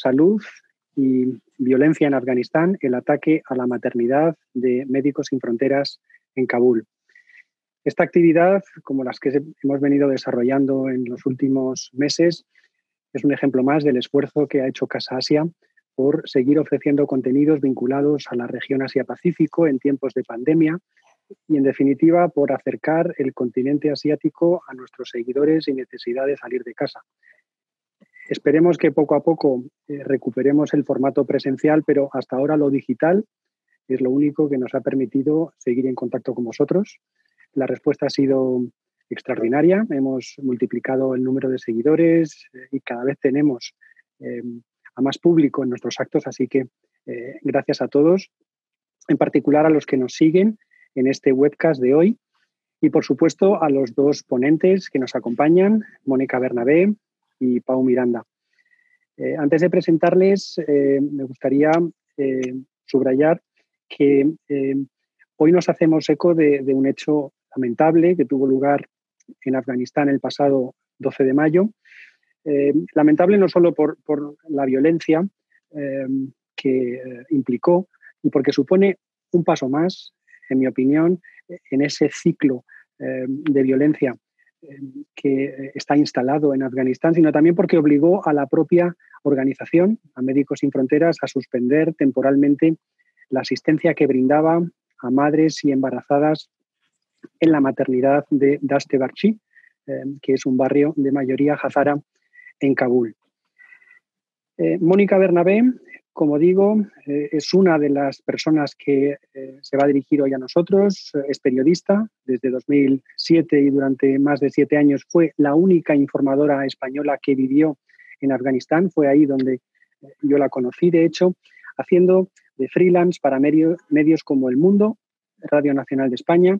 salud y violencia en Afganistán, el ataque a la maternidad de Médicos Sin Fronteras en Kabul. Esta actividad, como las que hemos venido desarrollando en los últimos meses, es un ejemplo más del esfuerzo que ha hecho Casa Asia por seguir ofreciendo contenidos vinculados a la región Asia-Pacífico en tiempos de pandemia y, en definitiva, por acercar el continente asiático a nuestros seguidores sin necesidad de salir de casa. Esperemos que poco a poco eh, recuperemos el formato presencial, pero hasta ahora lo digital es lo único que nos ha permitido seguir en contacto con vosotros. La respuesta ha sido extraordinaria. Hemos multiplicado el número de seguidores eh, y cada vez tenemos eh, a más público en nuestros actos, así que gracias a todos, en particular a los que nos siguen en este webcast de hoy y por supuesto a los dos ponentes que nos acompañan, Mónica Bernabé y Pau Miranda. Eh, antes de presentarles, eh, me gustaría eh, subrayar que hoy nos hacemos eco de, un hecho lamentable que tuvo lugar en Afganistán el pasado 12 de mayo. lamentable no solo por, por la violencia que implicó y porque supone un paso más, en mi opinión, en ese ciclo de violencia que está instalado en Afganistán, sino también porque obligó a la propia organización, a Médicos Sin Fronteras, a suspender temporalmente la asistencia que brindaba a madres y embarazadas en la maternidad de Daste Barchi, eh, que es un barrio de mayoría hazara en Kabul. Eh, Mónica Bernabé como digo, eh, es una de las personas que eh, se va a dirigir hoy a nosotros. Es periodista desde 2007 y durante más de siete años fue la única informadora española que vivió en Afganistán. Fue ahí donde eh, yo la conocí, de hecho, haciendo de freelance para medios como El Mundo, Radio Nacional de España,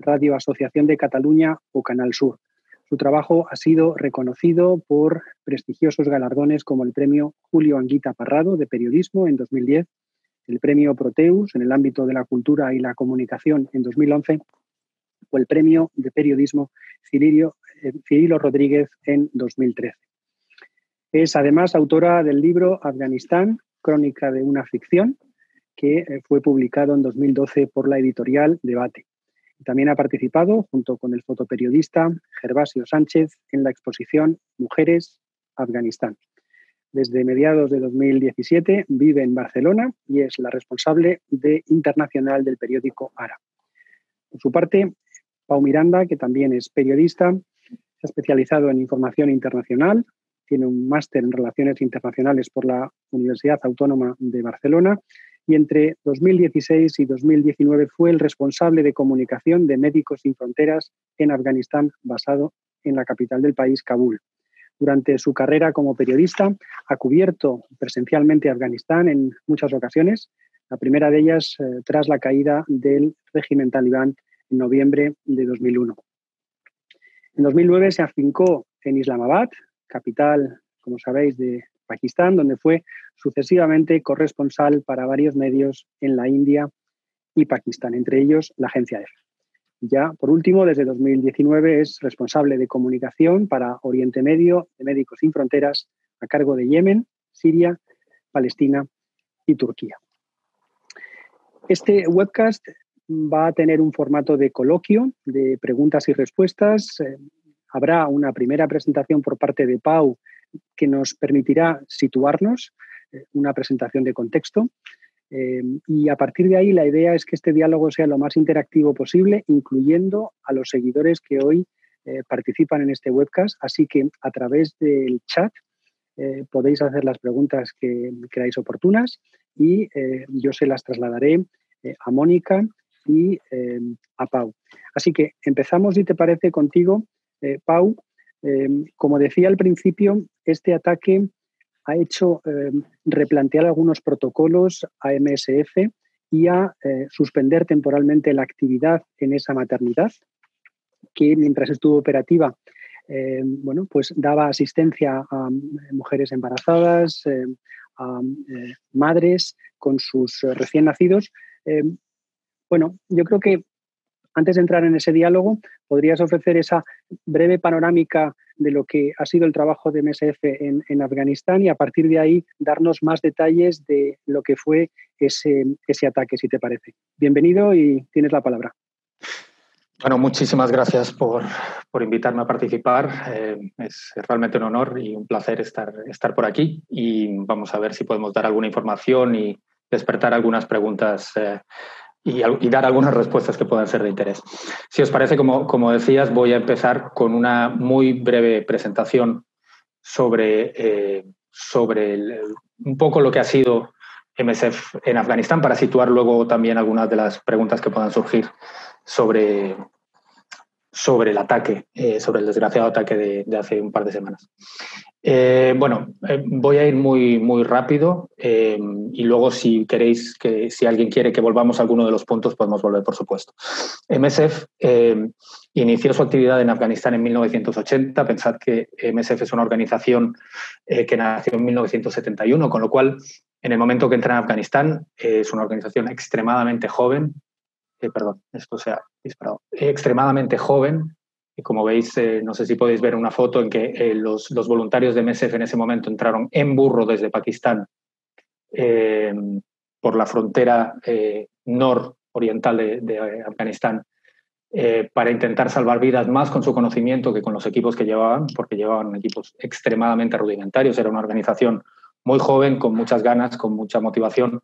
Radio Asociación de Cataluña o Canal Sur. Su trabajo ha sido reconocido por prestigiosos galardones como el Premio Julio Anguita Parrado de Periodismo en 2010, el Premio Proteus en el ámbito de la cultura y la comunicación en 2011 o el Premio de Periodismo Cirilo, eh, Cirilo Rodríguez en 2013. Es además autora del libro Afganistán, Crónica de una ficción, que eh, fue publicado en 2012 por la editorial Debate. También ha participado, junto con el fotoperiodista Gervasio Sánchez, en la exposición Mujeres Afganistán. Desde mediados de 2017 vive en Barcelona y es la responsable de internacional del periódico Ara. Por su parte, Pau Miranda, que también es periodista, se ha especializado en información internacional, tiene un máster en relaciones internacionales por la Universidad Autónoma de Barcelona y entre 2016 y 2019 fue el responsable de comunicación de Médicos Sin Fronteras en Afganistán, basado en la capital del país, Kabul. Durante su carrera como periodista ha cubierto presencialmente Afganistán en muchas ocasiones, la primera de ellas eh, tras la caída del régimen talibán en noviembre de 2001. En 2009 se afincó en Islamabad, capital, como sabéis, de Pakistán, donde fue sucesivamente corresponsal para varios medios en la India y Pakistán, entre ellos la agencia EFE. Ya, por último, desde 2019 es responsable de comunicación para Oriente Medio de Médicos Sin Fronteras a cargo de Yemen, Siria, Palestina y Turquía. Este webcast va a tener un formato de coloquio, de preguntas y respuestas. Eh, habrá una primera presentación por parte de Pau que nos permitirá situarnos, eh, una presentación de contexto. Eh, y a partir de ahí la idea es que este diálogo sea lo más interactivo posible, incluyendo a los seguidores que hoy eh, participan en este webcast. Así que a través del chat podéis hacer las preguntas que creáis oportunas y yo se las trasladaré a Mónica y a Pau. Así que empezamos, si te parece, contigo, Pau, Em, como decía al principio, este ataque ha hecho em, replantear algunos protocolos a MSF y a eh, suspender temporalmente la actividad en esa maternidad, que mientras estuvo operativa, em, bueno, pues daba asistencia a mujeres embarazadas, a eh, madres con sus recién nacidos. bueno, yo creo que antes de entrar en ese diálogo, podrías ofrecer esa breve panorámica de lo que ha sido el trabajo de MSF en, Afganistán y a partir de ahí darnos más detalles de lo que fue ese, ese ataque, si te parece. Bienvenido y tienes la palabra. Bueno, muchísimas gracias por, por invitarme a participar. Eh, es realmente un honor y un placer estar, estar por aquí y vamos a ver si podemos dar alguna información y despertar algunas preguntas eh, y, dar algunas respuestas que puedan ser de interés. Si os parece, como, como decías, voy a empezar con una muy breve presentación sobre, eh, sobre un poco lo que ha sido MSF en Afganistán para situar luego también algunas de las preguntas que puedan surgir sobre, sobre el ataque, eh, sobre el desgraciado ataque de, hace un par de semanas. Eh, bueno, eh, voy a ir muy, muy rápido y luego si queréis que, si alguien quiere que volvamos a alguno de los puntos, podemos volver, por supuesto. MSF inició su actividad en Afganistán en 1980. Pensad que MSF es una organización que nació en 1971, con lo cual, en el momento que entra en Afganistán, es una organización extremadamente joven, eh, perdón, esto se ha disparado, extremadamente joven. Como veis, eh, no sé si podéis ver una foto en que eh, los, los, voluntarios de MSF en ese momento entraron en burro desde Pakistán por la frontera nororiental de, de Afganistán para intentar salvar vidas más con su conocimiento que con los equipos que llevaban, porque llevaban equipos extremadamente rudimentarios. Era una organización muy joven, con muchas ganas, con mucha motivación,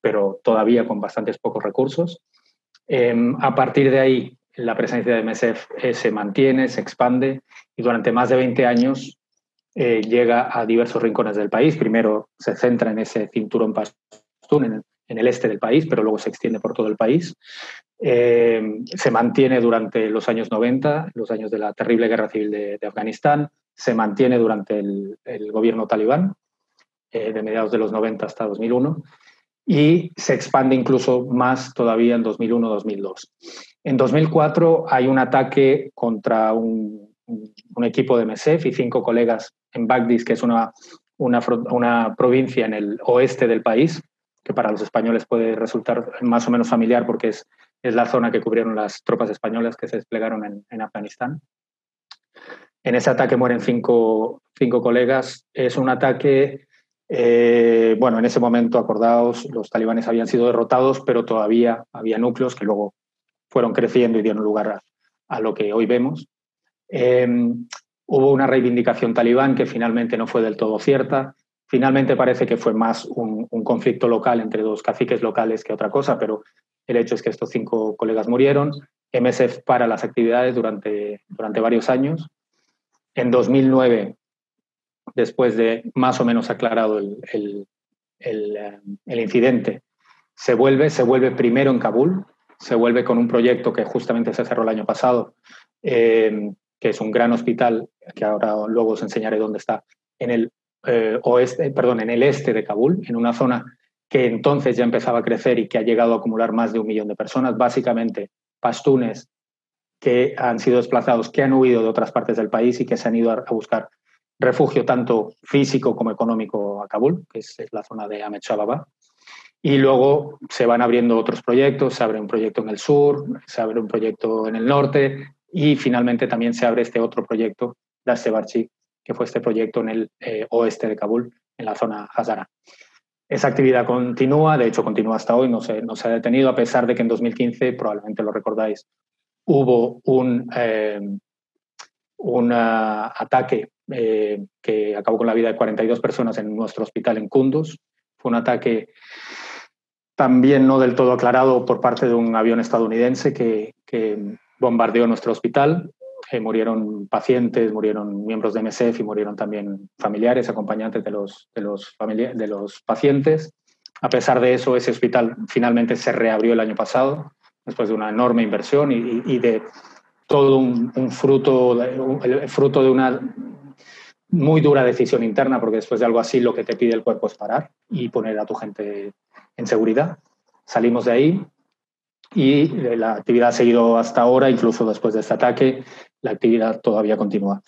pero todavía con bastantes pocos recursos. Em, a partir de ahí, la presencia de MSF eh, se mantiene, se expande y durante más de 20 años eh, llega a diversos rincones del país. Primero se centra en ese cinturón pastún, en el, este del país, pero luego se extiende por todo el país. Em, se mantiene durante los años 90, los años de la terrible guerra civil de, Afganistán. Se mantiene durante el, gobierno talibán, eh, de mediados de los 90 hasta 2001 y se expande incluso más todavía en 2001-2002. En 2004 hay un ataque contra un, equipo de MSF y cinco colegas en Bagdis, que es una, una, provincia en el oeste del país, que para los españoles puede resultar más o menos familiar porque es, es la zona que cubrieron las tropas españolas que se desplegaron en, en Afganistán. En ese ataque mueren cinco, cinco colegas. Es un ataque eh, bueno, en ese momento, acordaos, los talibanes habían sido derrotados, pero todavía había núcleos que luego fueron creciendo y dieron lugar a, lo que hoy vemos. Em, hubo una reivindicación talibán que finalmente no fue del todo cierta. Finalmente parece que fue más un, conflicto local entre dos caciques locales que otra cosa, pero el hecho es que estos cinco colegas murieron. MSF para las actividades durante, durante varios años. En 2009 después de más o menos aclarado el, eh, incidente, se vuelve, se vuelve primero en Kabul, se vuelve con un proyecto que justamente se cerró el año pasado, eh, que es un gran hospital, que ahora luego os enseñaré dónde está, en el eh, oeste, perdón, en el este de Kabul, en una zona que entonces ya empezaba a crecer y que ha llegado a acumular más de un millón de personas, básicamente pastunes que han sido desplazados, que han huido de otras partes del país y que se han ido a buscar refugio tanto físico como económico a Kabul, que es la zona de Ahmed Shababa. Y luego se van abriendo otros proyectos, se abre un proyecto en el sur, se abre un proyecto en el norte y finalmente también se abre este otro proyecto, Dastebarchi, que fue este proyecto en el eh, oeste de Kabul, en la zona Hazara. Esa actividad continúa, de hecho continúa hasta hoy, no se, ha detenido, a pesar de que en 2015, probablemente lo recordáis, hubo un, eh, un ataque eh, que acabó con la vida de 42 personas en nuestro hospital en Kunduz. Fue un ataque también no del todo aclarado por parte de un avión estadounidense que, bombardeó nuestro hospital. Eh, murieron pacientes, murieron miembros de MSF y murieron también familiares, acompañantes de los, de los, de los pacientes. A pesar de eso, ese hospital finalmente se reabrió el año pasado, después de una enorme inversión y, y de todo un, fruto, el fruto de una muy dura decisión interna, porque después de algo así lo que te pide el cuerpo es parar y poner a tu gente en seguridad. Salimos de ahí y la actividad ha seguido hasta ahora, incluso después de este ataque, la actividad todavía continúa.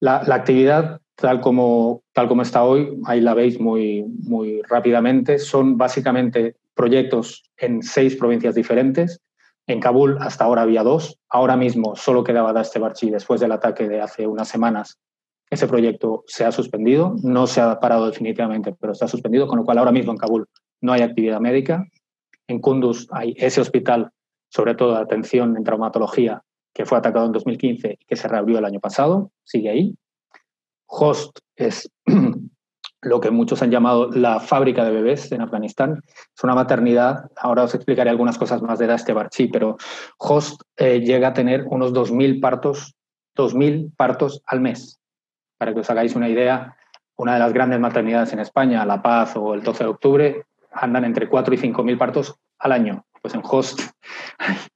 La, actividad, tal como, tal como está hoy, ahí la veis muy, muy rápidamente, son básicamente proyectos en seis provincias diferentes en Kabul hasta ahora había dos. Ahora mismo solo quedaba Daste Barchi después del ataque de hace unas semanas. Ese proyecto se ha suspendido, no se ha parado definitivamente, pero está suspendido, con lo cual ahora mismo en Kabul no hay actividad médica. En Kunduz hay ese hospital, sobre todo de atención en traumatología, que fue atacado en 2015 y que se reabrió el año pasado, sigue ahí. Host es lo que muchos han llamado la fábrica de bebés en Afganistán. Es una maternidad, ahora os explicaré algunas cosas más de Daste Barchi, pero Host eh, llega a tener unos 2.000 partos, 2.000 partos al mes. Para que os hagáis una idea, una de las grandes maternidades en España, La Paz o el 12 de octubre, andan entre 4 y 5.000 partos al año. Pues en Host,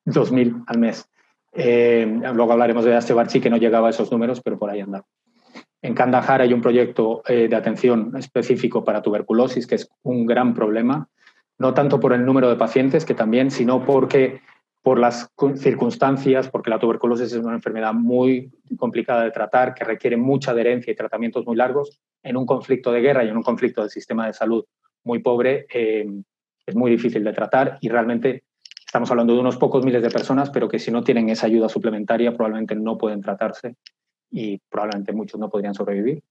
2.000 al mes. Eh, luego hablaremos de Daste Barchi, que no llegaba a esos números, pero por ahí anda. En Kandahar hay un proyecto eh, de atención específico para tuberculosis, que es un gran problema, no tanto por el número de pacientes, que también, sino porque por las circunstancias, porque la tuberculosis es una enfermedad muy complicada de tratar, que requiere mucha adherencia y tratamientos muy largos. En un conflicto de guerra y en un conflicto del sistema de salud muy pobre, eh, es muy difícil de tratar y realmente estamos hablando de unos pocos miles de personas, pero que si no tienen esa ayuda suplementaria probablemente no pueden tratarse y probablemente muchos no podrían sobrevivir.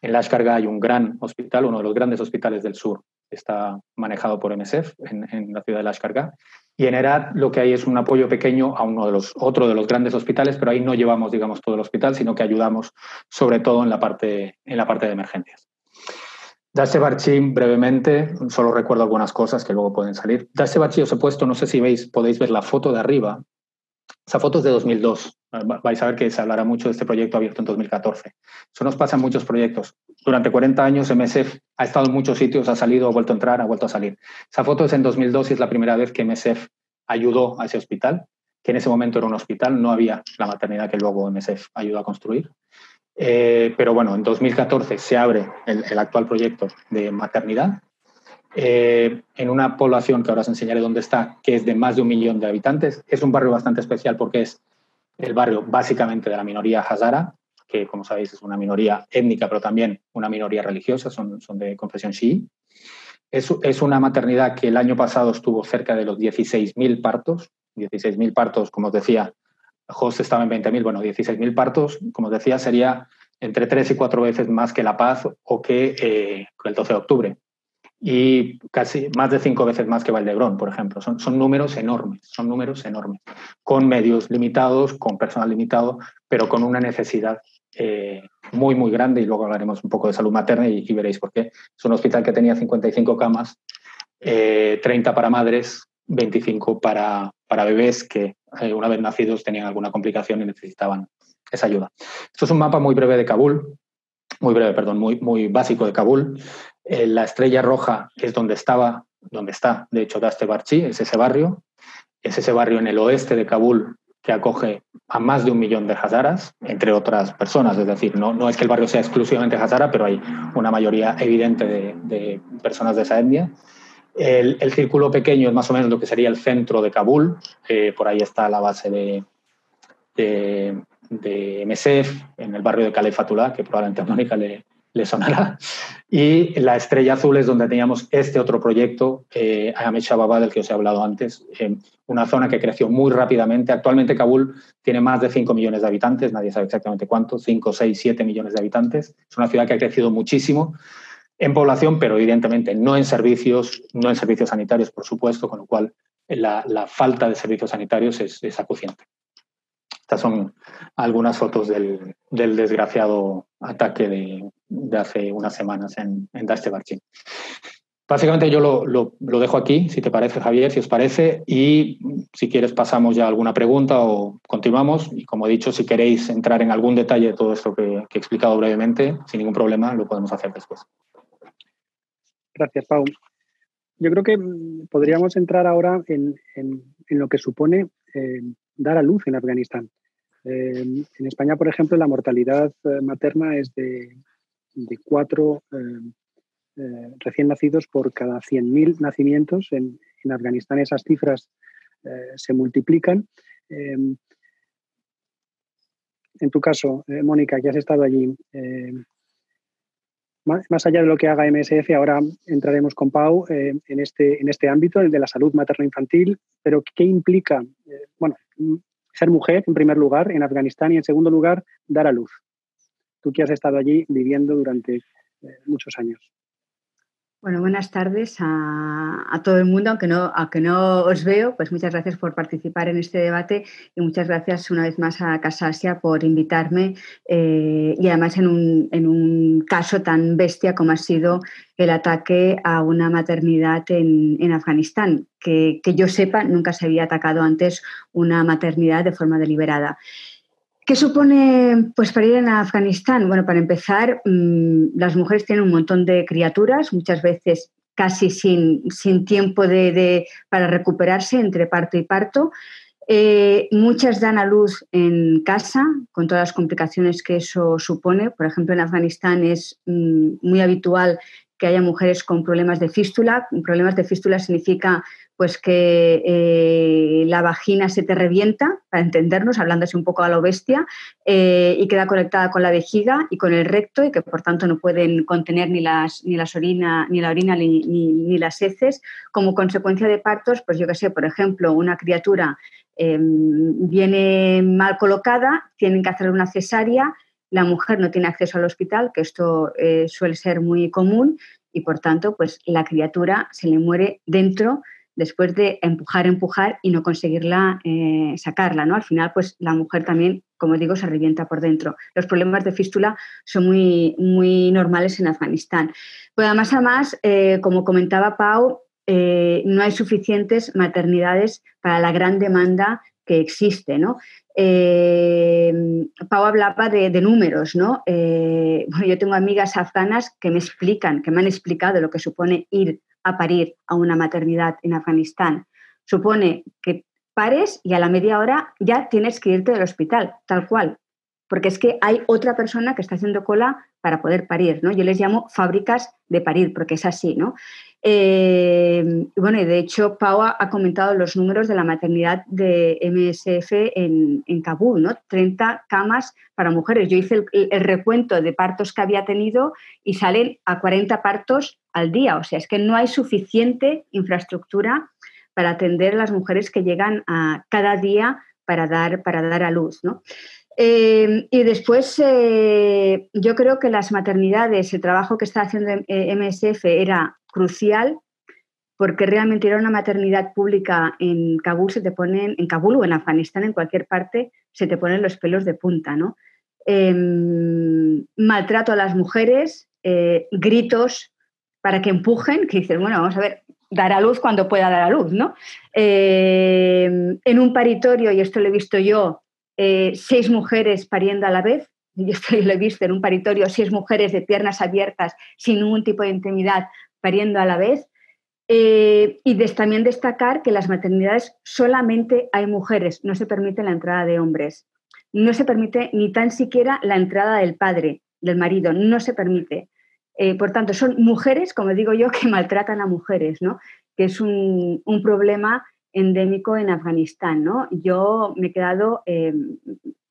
En Lashkargah hay un gran hospital, uno de los grandes hospitales del sur, está manejado por MSF en, la ciudad de Lashkargah. Y en Herat lo que hay es un apoyo pequeño a uno de los, otro de los grandes hospitales, pero ahí no llevamos, digamos, todo el hospital, sino que ayudamos sobre todo en la parte, en la parte de emergencias. Daste Barchim, brevemente, solo recuerdo algunas cosas que luego pueden salir. Daste Barchim os he puesto, no sé si veis, podéis ver la foto de arriba, esa foto es de 2002. Vais a ver que se hablará mucho de este proyecto abierto en 2014. Eso nos pasa en muchos proyectos. Durante 40 años MSF ha estado en muchos sitios, ha salido, ha vuelto a entrar, ha vuelto a salir. Esa foto es en 2002 y es la primera vez que MSF ayudó a ese hospital, que en ese momento era un hospital, no había la maternidad que luego MSF ayudó a construir. Eh, pero bueno, en 2014 se abre el actual proyecto de maternidad eh, en una población que ahora os enseñaré dónde está, que es de más de un millón de habitantes. Es un barrio bastante especial porque es el barrio básicamente de la minoría hazara, que como sabéis es una minoría étnica, pero también una minoría religiosa, son, son de confesión chií. Es, es, una maternidad que el año pasado estuvo cerca de los 16.000 partos. 16.000 partos, como os decía, Host estaba en 20.000, bueno, 16.000 partos, como os decía, sería entre tres y cuatro veces más que La Paz o que eh, el 12 de octubre y casi más de cinco veces más que Valdebrón, por ejemplo. Son, son números enormes, son números enormes, con medios limitados, con personal limitado, pero con una necesidad eh, muy, muy grande y luego hablaremos un poco de salud materna y, veréis por qué. Es un hospital que tenía 55 camas, 30 eh, para madres, 25 para, para bebés que eh, una vez nacidos tenían alguna complicación y necesitaban esa ayuda. Esto es un mapa muy breve de Kabul, muy breve, perdón, muy, muy básico de Kabul. La estrella roja es donde estaba, donde está, de hecho, Daste Barchi, es ese barrio. Es ese barrio en el oeste de Kabul que acoge a más de un millón de hazaras, entre otras personas. Es decir, no, no es que el barrio sea exclusivamente hazara, pero hay una mayoría evidente de, personas de esa etnia. El, círculo pequeño es más o menos lo que sería el centro de Kabul. Eh, por ahí está la base de, de, de MSF, en el barrio de Califatullah, que probablemente a Mónica le, le sonará. Y la estrella azul es donde teníamos este otro proyecto, eh, Ahmed del que os he hablado antes, una zona que creció muy rápidamente. Actualmente Kabul tiene más de 5 millones de habitantes, nadie sabe exactamente cuánto, 5, 6, 7 millones de habitantes. Es una ciudad que ha crecido muchísimo en población, pero evidentemente no en servicios, no en servicios sanitarios, por supuesto, con lo cual la, falta de servicios sanitarios es, es acuciante. Estas son algunas fotos del, desgraciado ataque de, hace unas semanas en, en Daste Básicamente yo lo, dejo aquí, si te parece, Javier, si os parece, y si quieres pasamos ya a alguna pregunta o continuamos. Y como he dicho, si queréis entrar en algún detalle de todo esto que, he explicado brevemente, sin ningún problema, lo podemos hacer después. Gracias, Pau. Yo creo que podríamos entrar ahora en, lo que supone eh, dar a luz en Afganistán. Eh, en España, por ejemplo, la mortalidad eh, materna es de, cuatro eh, recién nacidos por cada 100.000 nacimientos. En, Afganistán esas cifras se multiplican. en tu caso, Mónica, que has estado allí, más, allá de lo que haga MSF, ahora entraremos con Pau en, este, en este ámbito, el de la salud materno-infantil, pero ¿qué implica? bueno, ser mujer, en primer lugar, en Afganistán, y en segundo lugar, dar a luz. Tú que has estado allí viviendo durante eh, muchos años. Bueno, buenas tardes a, todo el mundo, aunque no, aunque no os veo, pues muchas gracias por participar en este debate y muchas gracias una vez más a Casasia por invitarme eh, y además en un, en un, caso tan bestia como ha sido el ataque a una maternidad en, en Afganistán, que, que yo sepa nunca se había atacado antes una maternidad de forma deliberada. ¿Qué supone pues, para ir a Afganistán? Bueno, para empezar, mm, las mujeres tienen un montón de criaturas, muchas veces casi sin, sin tiempo de, para recuperarse entre parto y parto. Eh, muchas dan a luz en casa, con todas las complicaciones que eso supone. Por ejemplo, en Afganistán es mm, muy habitual que haya mujeres con problemas de fístula. Problemas de fístula significa pues que eh, la vagina se te revienta, para entendernos, hablándose un poco a lo bestia, eh, y queda conectada con la vejiga y con el recto, y que por tanto no pueden contener ni, las, ni, las ni la orina ni, las heces. Como consecuencia de partos, pues yo que sé, por ejemplo, una criatura em, viene mal colocada, tienen que hacer una cesárea, la mujer no tiene acceso al hospital, que esto eh, suele ser muy común, y por tanto, pues la criatura se le muere dentro después de empujar, empujar y no conseguirla eh, sacarla, ¿no? Al final, pues la mujer también, como digo, se revienta por dentro. Los problemas de fístula son muy, muy normales en Afganistán. Pues además, además, eh, como comentaba Pau, no hay suficientes maternidades para la gran demanda que existe, ¿no? Pau hablaba de, números, ¿no? bueno, yo tengo amigas afganas que me explican, que me han explicado lo que supone ir a parir a una maternidad en Afganistán. Supone que pares y a la media hora ya tienes que irte del hospital, tal cual, porque es que hay otra persona que está haciendo cola para poder parir, ¿no? Yo les llamo fábricas de parir, porque es así, ¿no? Eh, bueno, y de hecho, Pau ha, comentado los números de la maternidad de MSF en, Kabul, ¿no? 30 camas para mujeres. Yo hice el, recuento de partos que había tenido y salen a 40 partos al día. O sea, es que no hay suficiente infraestructura para atender a las mujeres que llegan a cada día para dar, para dar a luz, ¿no? Eh, y después, eh, yo creo que las maternidades, el trabajo que está haciendo MSF era crucial porque realmente era una maternidad pública en Kabul, se te ponen, en Kabul o en Afganistán, en cualquier parte, se te ponen los pelos de punta, ¿no? Em, maltrato a las mujeres, gritos para que empujen, que dices, bueno, vamos a ver, dar a luz cuando pueda dar a luz, ¿no? Em, en un paritorio, y esto lo he visto yo, eh, seis mujeres pariendo a la vez. Yo esto lo he visto en un paritorio, seis mujeres de piernas abiertas, sin ningún tipo de intimidad, pariendo a la vez. Eh, y también destacar que en las maternidades solamente hay mujeres, no se permite la entrada de hombres. No se permite ni tan siquiera la entrada del padre, del marido, no se permite. Eh, por tanto, son mujeres, como digo yo, que maltratan a mujeres, ¿no? que es un, problema endémico en Afganistán. ¿no? Yo me he quedado em,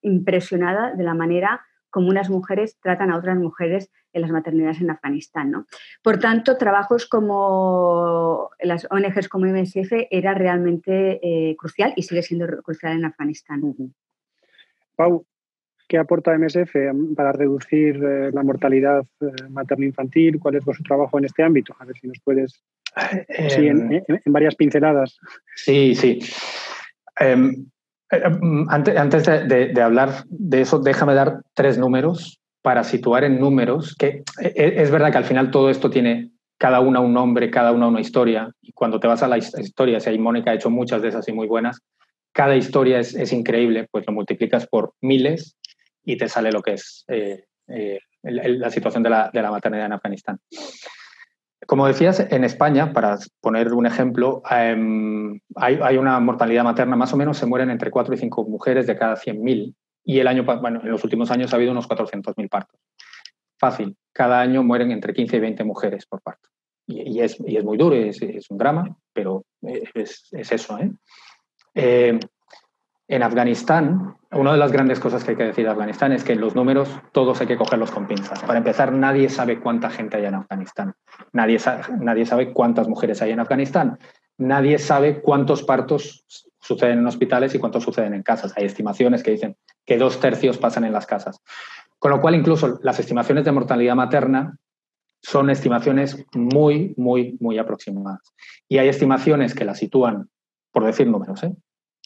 impresionada de la manera como unas mujeres tratan a otras mujeres en las maternidades en Afganistán. ¿no? Por tanto, trabajos como las ONGs como MSF era realmente eh, crucial y sigue siendo crucial en Afganistán. Pau, ¿qué aporta MSF para reducir eh, la mortalidad eh, materno-infantil? ¿Cuál es vuestro trabajo en este ámbito? A ver si nos puedes sí, em, en, varias pinceladas. Sí, sí. Em, em, antes, de, hablar de eso, déjame dar tres números para situar en números que e, e, es verdad que al final todo esto tiene cada una un nombre, cada una una historia. Y cuando te vas a la historia, si hay Mónica ha hecho muchas de esas y muy buenas, cada historia es, increíble, pues lo multiplicas por miles y te sale lo que es eh, eh, la situación de la, de la maternidad en Afganistán. Como decías, en España, para poner un ejemplo, em, hay, una mortalidad materna, más o menos se mueren entre 4 y 5 mujeres de cada 100.000. Y el año, bueno, en los últimos años ha habido unos 400.000 partos. Fácil, cada año mueren entre 15 y 20 mujeres por parto. Y, es, muy duro, es, un drama, pero es, eso. ¿eh? Eh, en Afganistán, una de las grandes cosas que hay que decir de Afganistán es que los números todos hay que cogerlos con pinzas. Para empezar, nadie sabe cuánta gente hay en Afganistán. Nadie sabe, nadie sabe cuántas mujeres hay en Afganistán. Nadie sabe cuántos partos suceden en hospitales y cuántos suceden en casas. Hay estimaciones que dicen que dos tercios pasan en las casas. Con lo cual, incluso las estimaciones de mortalidad materna son estimaciones muy, muy, muy aproximadas. Y hay estimaciones que las sitúan, por decir números, ¿eh?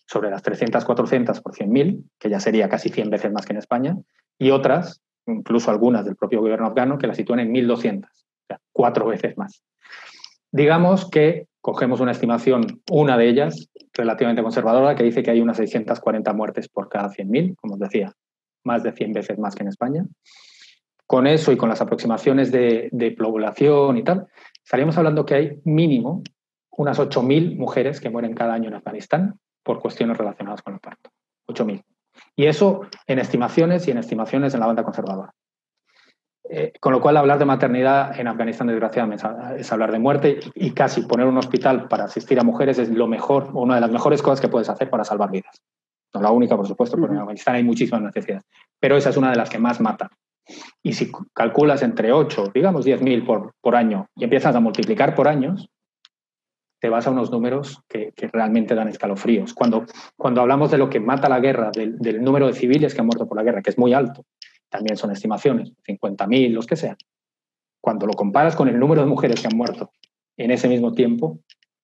Sobre las 300, 400 por 100.000, que ya sería casi 100 veces más que en España, y otras, incluso algunas del propio gobierno afgano, que las sitúan en 1.200, o sea, cuatro veces más. Digamos que cogemos una estimación, una de ellas, relativamente conservadora, que dice que hay unas 640 muertes por cada 100.000, como os decía, más de 100 veces más que en España. Con eso y con las aproximaciones de, población y tal, estaríamos hablando que hay mínimo unas 8.000 mujeres que mueren cada año en Afganistán por cuestiones relacionadas con el parto. 8.000. Y eso en estimaciones y en estimaciones en la banda conservadora. Eh, con lo cual, hablar de maternidad en Afganistán, desgraciadamente, es hablar de muerte y, casi poner un hospital para asistir a mujeres es lo mejor, una de las mejores cosas que puedes hacer para salvar vidas. No la única, por supuesto, porque en Afganistán hay muchísimas necesidades, pero esa es una de las que más mata. Y si calculas entre 8, digamos 10.000 por, por año y empiezas a multiplicar por años, te vas a unos números que, realmente dan escalofríos. Cuando, cuando hablamos de lo que mata la guerra, del, del, número de civiles que han muerto por la guerra, que es muy alto, también son estimaciones, 50.000, los que sean. Cuando lo comparas con el número de mujeres que han muerto en ese mismo tiempo,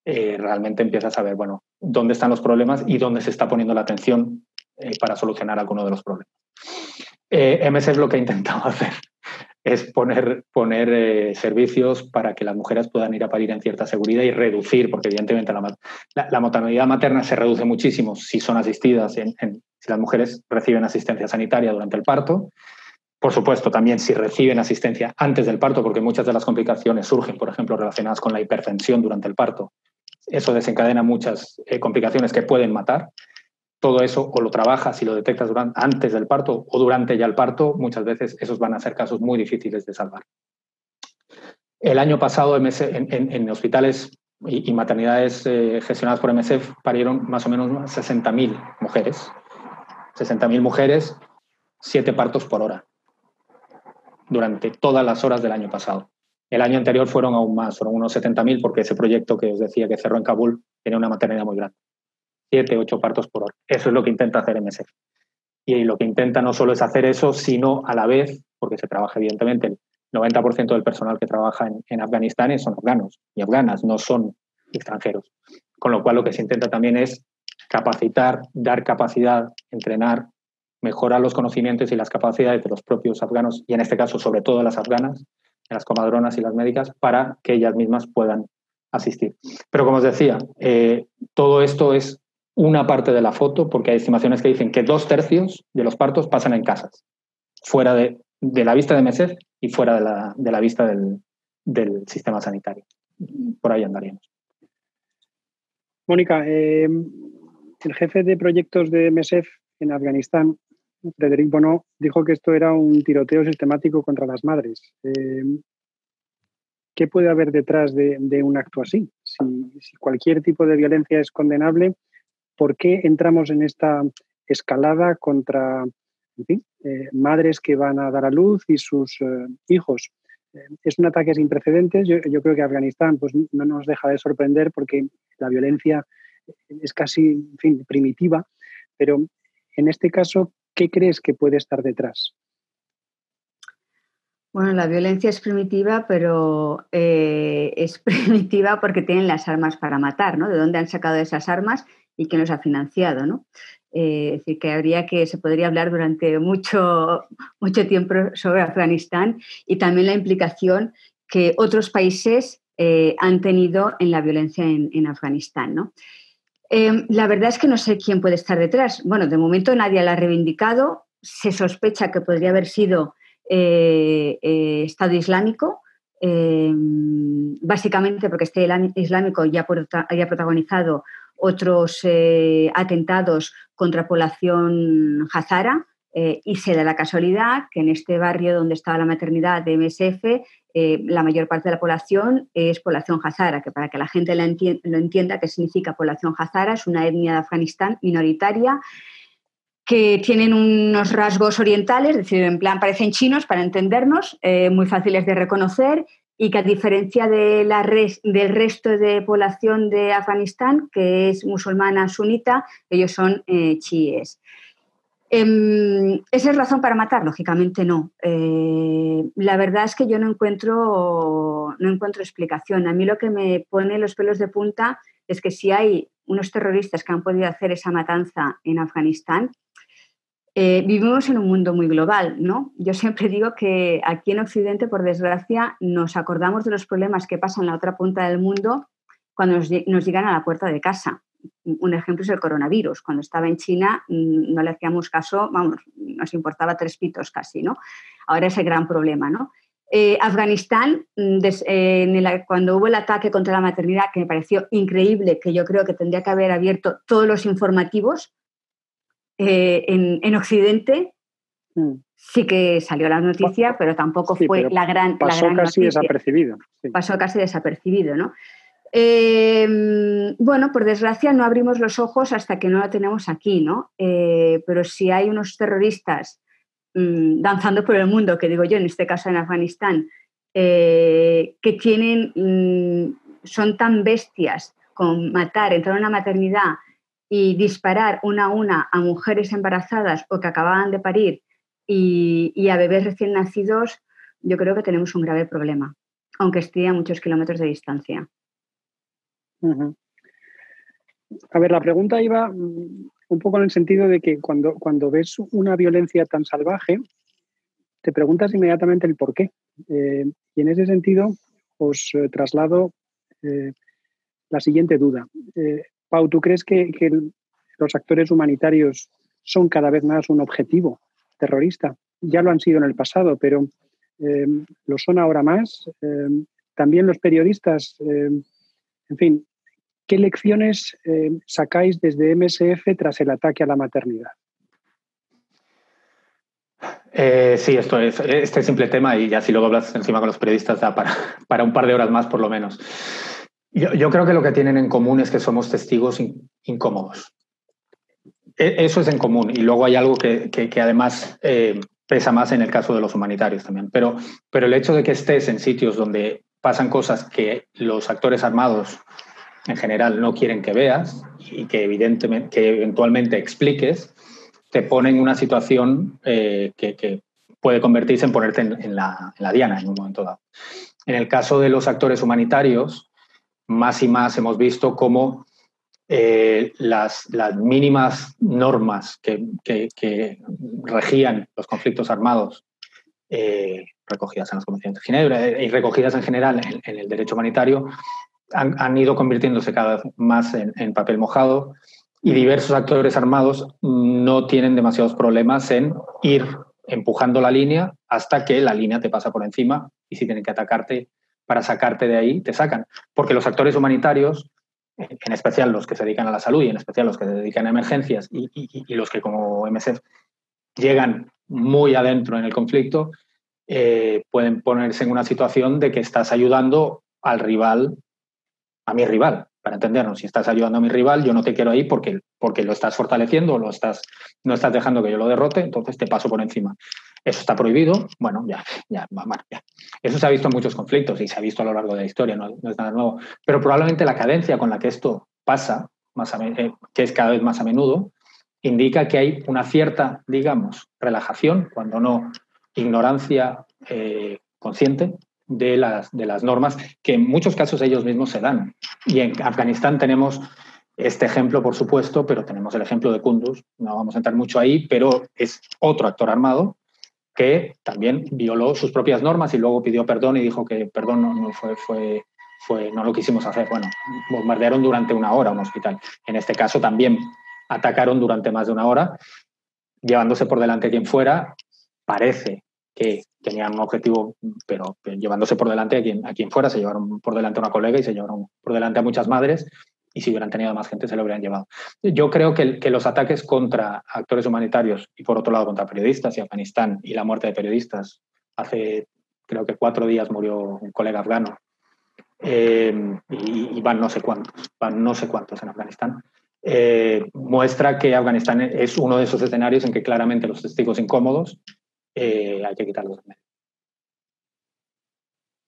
eh, realmente empiezas a ver, bueno, dónde están los problemas y dónde se está poniendo la atención eh, para solucionar alguno de los problemas. Eh, MS lo que ha intentado hacer es poner, poner eh, servicios para que las mujeres puedan ir a parir en cierta seguridad y reducir, porque evidentemente la, la, maternidad materna se reduce muchísimo si son asistidas, si las mujeres reciben asistencia sanitaria durante el parto. Por supuesto, también si reciben asistencia antes del parto, porque muchas de las complicaciones surgen, por ejemplo, relacionadas con la hipertensión durante el parto. Eso desencadena muchas eh, complicaciones que pueden matar todo eso o lo trabajas y lo detectas antes del parto o durante ya el parto, muchas veces esos van a ser casos muy difíciles de salvar. El año pasado en, hospitales y, maternidades eh, gestionadas por MSF parieron más o menos 60.000 mujeres. 60.000 mujeres, siete partos por hora durante todas las horas del año pasado. El año anterior fueron aún más, fueron unos 70.000 porque ese proyecto que os decía que cerró en Kabul tenía una maternidad muy grande siete, ocho partos por hora. Eso es lo que intenta hacer MSF. Y lo que intenta no solo es hacer eso, sino a la vez, porque se trabaja evidentemente, el 90% del personal que trabaja en, Afganistán son afganos y afganas, no son extranjeros. Con lo cual lo que se intenta también es capacitar, dar capacidad, entrenar, mejorar los conocimientos y las capacidades de los propios afganos, y en este caso sobre todo las afganas, las comadronas y las médicas, para que ellas mismas puedan asistir. Pero como os decía, eh, todo esto es una parte de la foto, porque hay estimaciones que dicen que dos tercios de los partos pasan en casas, fuera de, la vista de MESEF y fuera de la, vista del, sistema sanitario. Por ahí andaríamos. Mónica, eh, el jefe de proyectos de MESEF en Afganistán, Frederic Bono, dijo que esto era un tiroteo sistemático contra las madres. Eh, ¿Qué puede haber detrás de, un acto así? si, cualquier tipo de violencia es condenable, ¿Por qué entramos en esta escalada contra eh, madres que van a dar a luz y sus eh, hijos? Eh, es un ataque sin precedentes. Yo, creo que Afganistán pues, no nos deja de sorprender porque la violencia es casi primitiva, pero en este caso, ¿qué crees que puede estar detrás? Bueno, la violencia es primitiva, pero es primitiva porque tienen las armas para matar, ¿no? ¿De dónde han sacado esas armas? Y que nos ha financiado. Eh, es decir, que habría que, se podría hablar durante mucho, mucho tiempo sobre Afganistán y también la implicación que otros países eh, han tenido en la violencia en, Afganistán. Em, la verdad es que no sé quién puede estar detrás. Bueno, de momento nadie la ha reivindicado. Se sospecha que podría haber sido eh, Estado Islámico, em, básicamente porque este Islámico ya, ha protagonizado otros eh, atentados contra población hazara eh, y se da la casualidad que en este barrio donde estaba la maternidad de MSF eh, la mayor parte de la población es población hazara, que para que la gente lo, entienda qué significa población hazara, es una etnia de Afganistán minoritaria que tienen unos rasgos orientales, es decir, en plan parecen chinos para entendernos, muy fáciles de reconocer y que a diferencia del resto de población de Afganistán, que es musulmana sunita, ellos son eh, chiíes. Em, ¿Esa es razón para matar? Lógicamente no. Eh, la verdad es que yo no encuentro, no encuentro explicación. A mí lo que me pone los pelos de punta es que si hay unos terroristas que han podido hacer esa matanza en Afganistán, eh, vivimos en un mundo muy global, ¿no? Yo siempre digo que aquí en Occidente, por desgracia, nos acordamos de los problemas que pasan en la otra punta del mundo cuando nos, llegan a la puerta de casa un ejemplo es el coronavirus. Cuando estaba en China mm, no le hacíamos caso, vamos, nos importaba tres pitos casi, ¿no? Ahora es el gran problema, ¿no? Eh, Afganistán, mm, eh, cuando hubo el ataque contra la maternidad, que me pareció increíble, que yo creo que tendría que haber abierto todos los informativos eh, en, Occidente, mm. sí que salió la noticia, pero tampoco fue la gran. Pasó casi desapercibido. Pasó casi desapercibido, ¿no? Em, bueno, por desgracia no abrimos los ojos hasta que no lo tenemos aquí, ¿no? Eh, pero si hay unos terroristas mm, danzando por el mundo, que digo yo, en este caso en Afganistán, eh, que tienen, mm, son tan bestias con matar, entrar en una maternidad y disparar una a una a mujeres embarazadas o que acababan de parir y, a bebés recién nacidos, yo creo que tenemos un grave problema, aunque esté a muchos kilómetros de distancia. A ver, la pregunta iba mm, un poco en el sentido de que cuando, cuando ves una violencia tan salvaje, te preguntas inmediatamente el por qué. Eh, y en ese sentido, os eh, traslado eh, la siguiente duda. Pau, ¿tú crees que, los actores humanitarios son cada vez más un objetivo terrorista? Ya lo han sido en el pasado, pero lo son ahora más. también los periodistas, en fin, ¿Qué lecciones eh, sacáis desde MSF tras el ataque a la maternidad? Eh, sí, esto es este simple tema y ya si luego hablas encima con los periodistas para, para un par de horas más por lo menos. Yo, creo que lo que tienen en común es que somos testigos incómodos. E, eso es en común y luego hay algo que, además eh, pesa más en el caso de los humanitarios también. Pero, pero el hecho de que estés en sitios donde pasan cosas que los actores armados en general no quieren que veas y que evidentemente, que eventualmente expliques, te pone en una situación eh, que, puede convertirse en ponerte en, la, diana en un momento dado. En el caso de los actores humanitarios, más y más hemos visto cómo eh, las, mínimas normas que, regían los conflictos armados, eh, recogidas en las convenciones de Ginebra y recogidas en general en el derecho humanitario, han, ido convirtiéndose cada vez más en, papel mojado y diversos actores armados no tienen demasiados problemas en ir empujando la línea hasta que la línea te pasa por encima y si tienen que atacarte para sacarte de ahí, te sacan. Porque los actores humanitarios, en especial los que se dedican a la salud y en especial los que se dedican a emergencias y, los que como MSF llegan muy adentro en el conflicto, eh, pueden ponerse en una situación de que estás ayudando al rival a mi rival, para entendernos. Si estás ayudando a mi rival, yo no te quiero ahí porque, porque lo estás fortaleciendo lo estás, no estás dejando que yo lo derrote, entonces te paso por encima. Eso está prohibido, bueno, ya, ya, ya. Eso se ha visto en muchos conflictos y se ha visto a lo largo de la historia, no, es nada nuevo. Pero probablemente la cadencia con la que esto pasa, más eh, que es cada vez más a menudo, indica que hay una cierta, digamos, relajación, cuando no ignorancia eh, consciente de las, de las normas que en muchos casos ellos mismos se dan. Y en Afganistán tenemos este ejemplo, por supuesto, pero tenemos el ejemplo de Kunduz, no vamos a entrar mucho ahí, pero es otro actor armado que también violó sus propias normas y luego pidió perdón y dijo que perdón no, fue, fue, no lo quisimos hacer. Bueno, bombardearon durante una hora un hospital. En este caso también atacaron durante más de una hora, llevándose por delante quien fuera. Parece que tenían un objetivo, pero llevándose por delante a quien, a quien fuera, se llevaron por delante a una colega y se llevaron por delante a muchas madres y si hubieran tenido más gente se lo hubieran llevado. Yo creo que, los ataques contra actores humanitarios y por otro lado contra periodistas y Afganistán y la muerte de periodistas, hace creo que cuatro días murió un colega afgano eh, y, van no sé cuántos, van no sé cuántos en Afganistán. Eh, muestra que Afganistán es uno de esos escenarios en que claramente los testigos incómodos eh, hay que quitarlos de medio.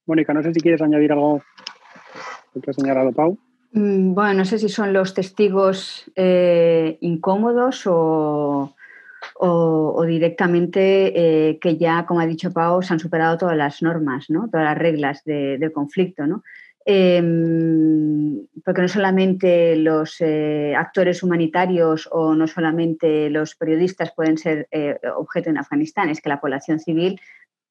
Mónica, no sé si quieres añadir algo que ha señalado Pau. Mm, bueno, no sé si son los testigos eh, incómodos o, directamente eh, que ya, como ha dicho Pau, se han superado todas las normas, ¿no? todas las reglas del conflicto. ¿no? Em, porque no solamente los eh, actores humanitarios o no solamente los periodistas pueden ser objeto en Afganistán, es que la población civil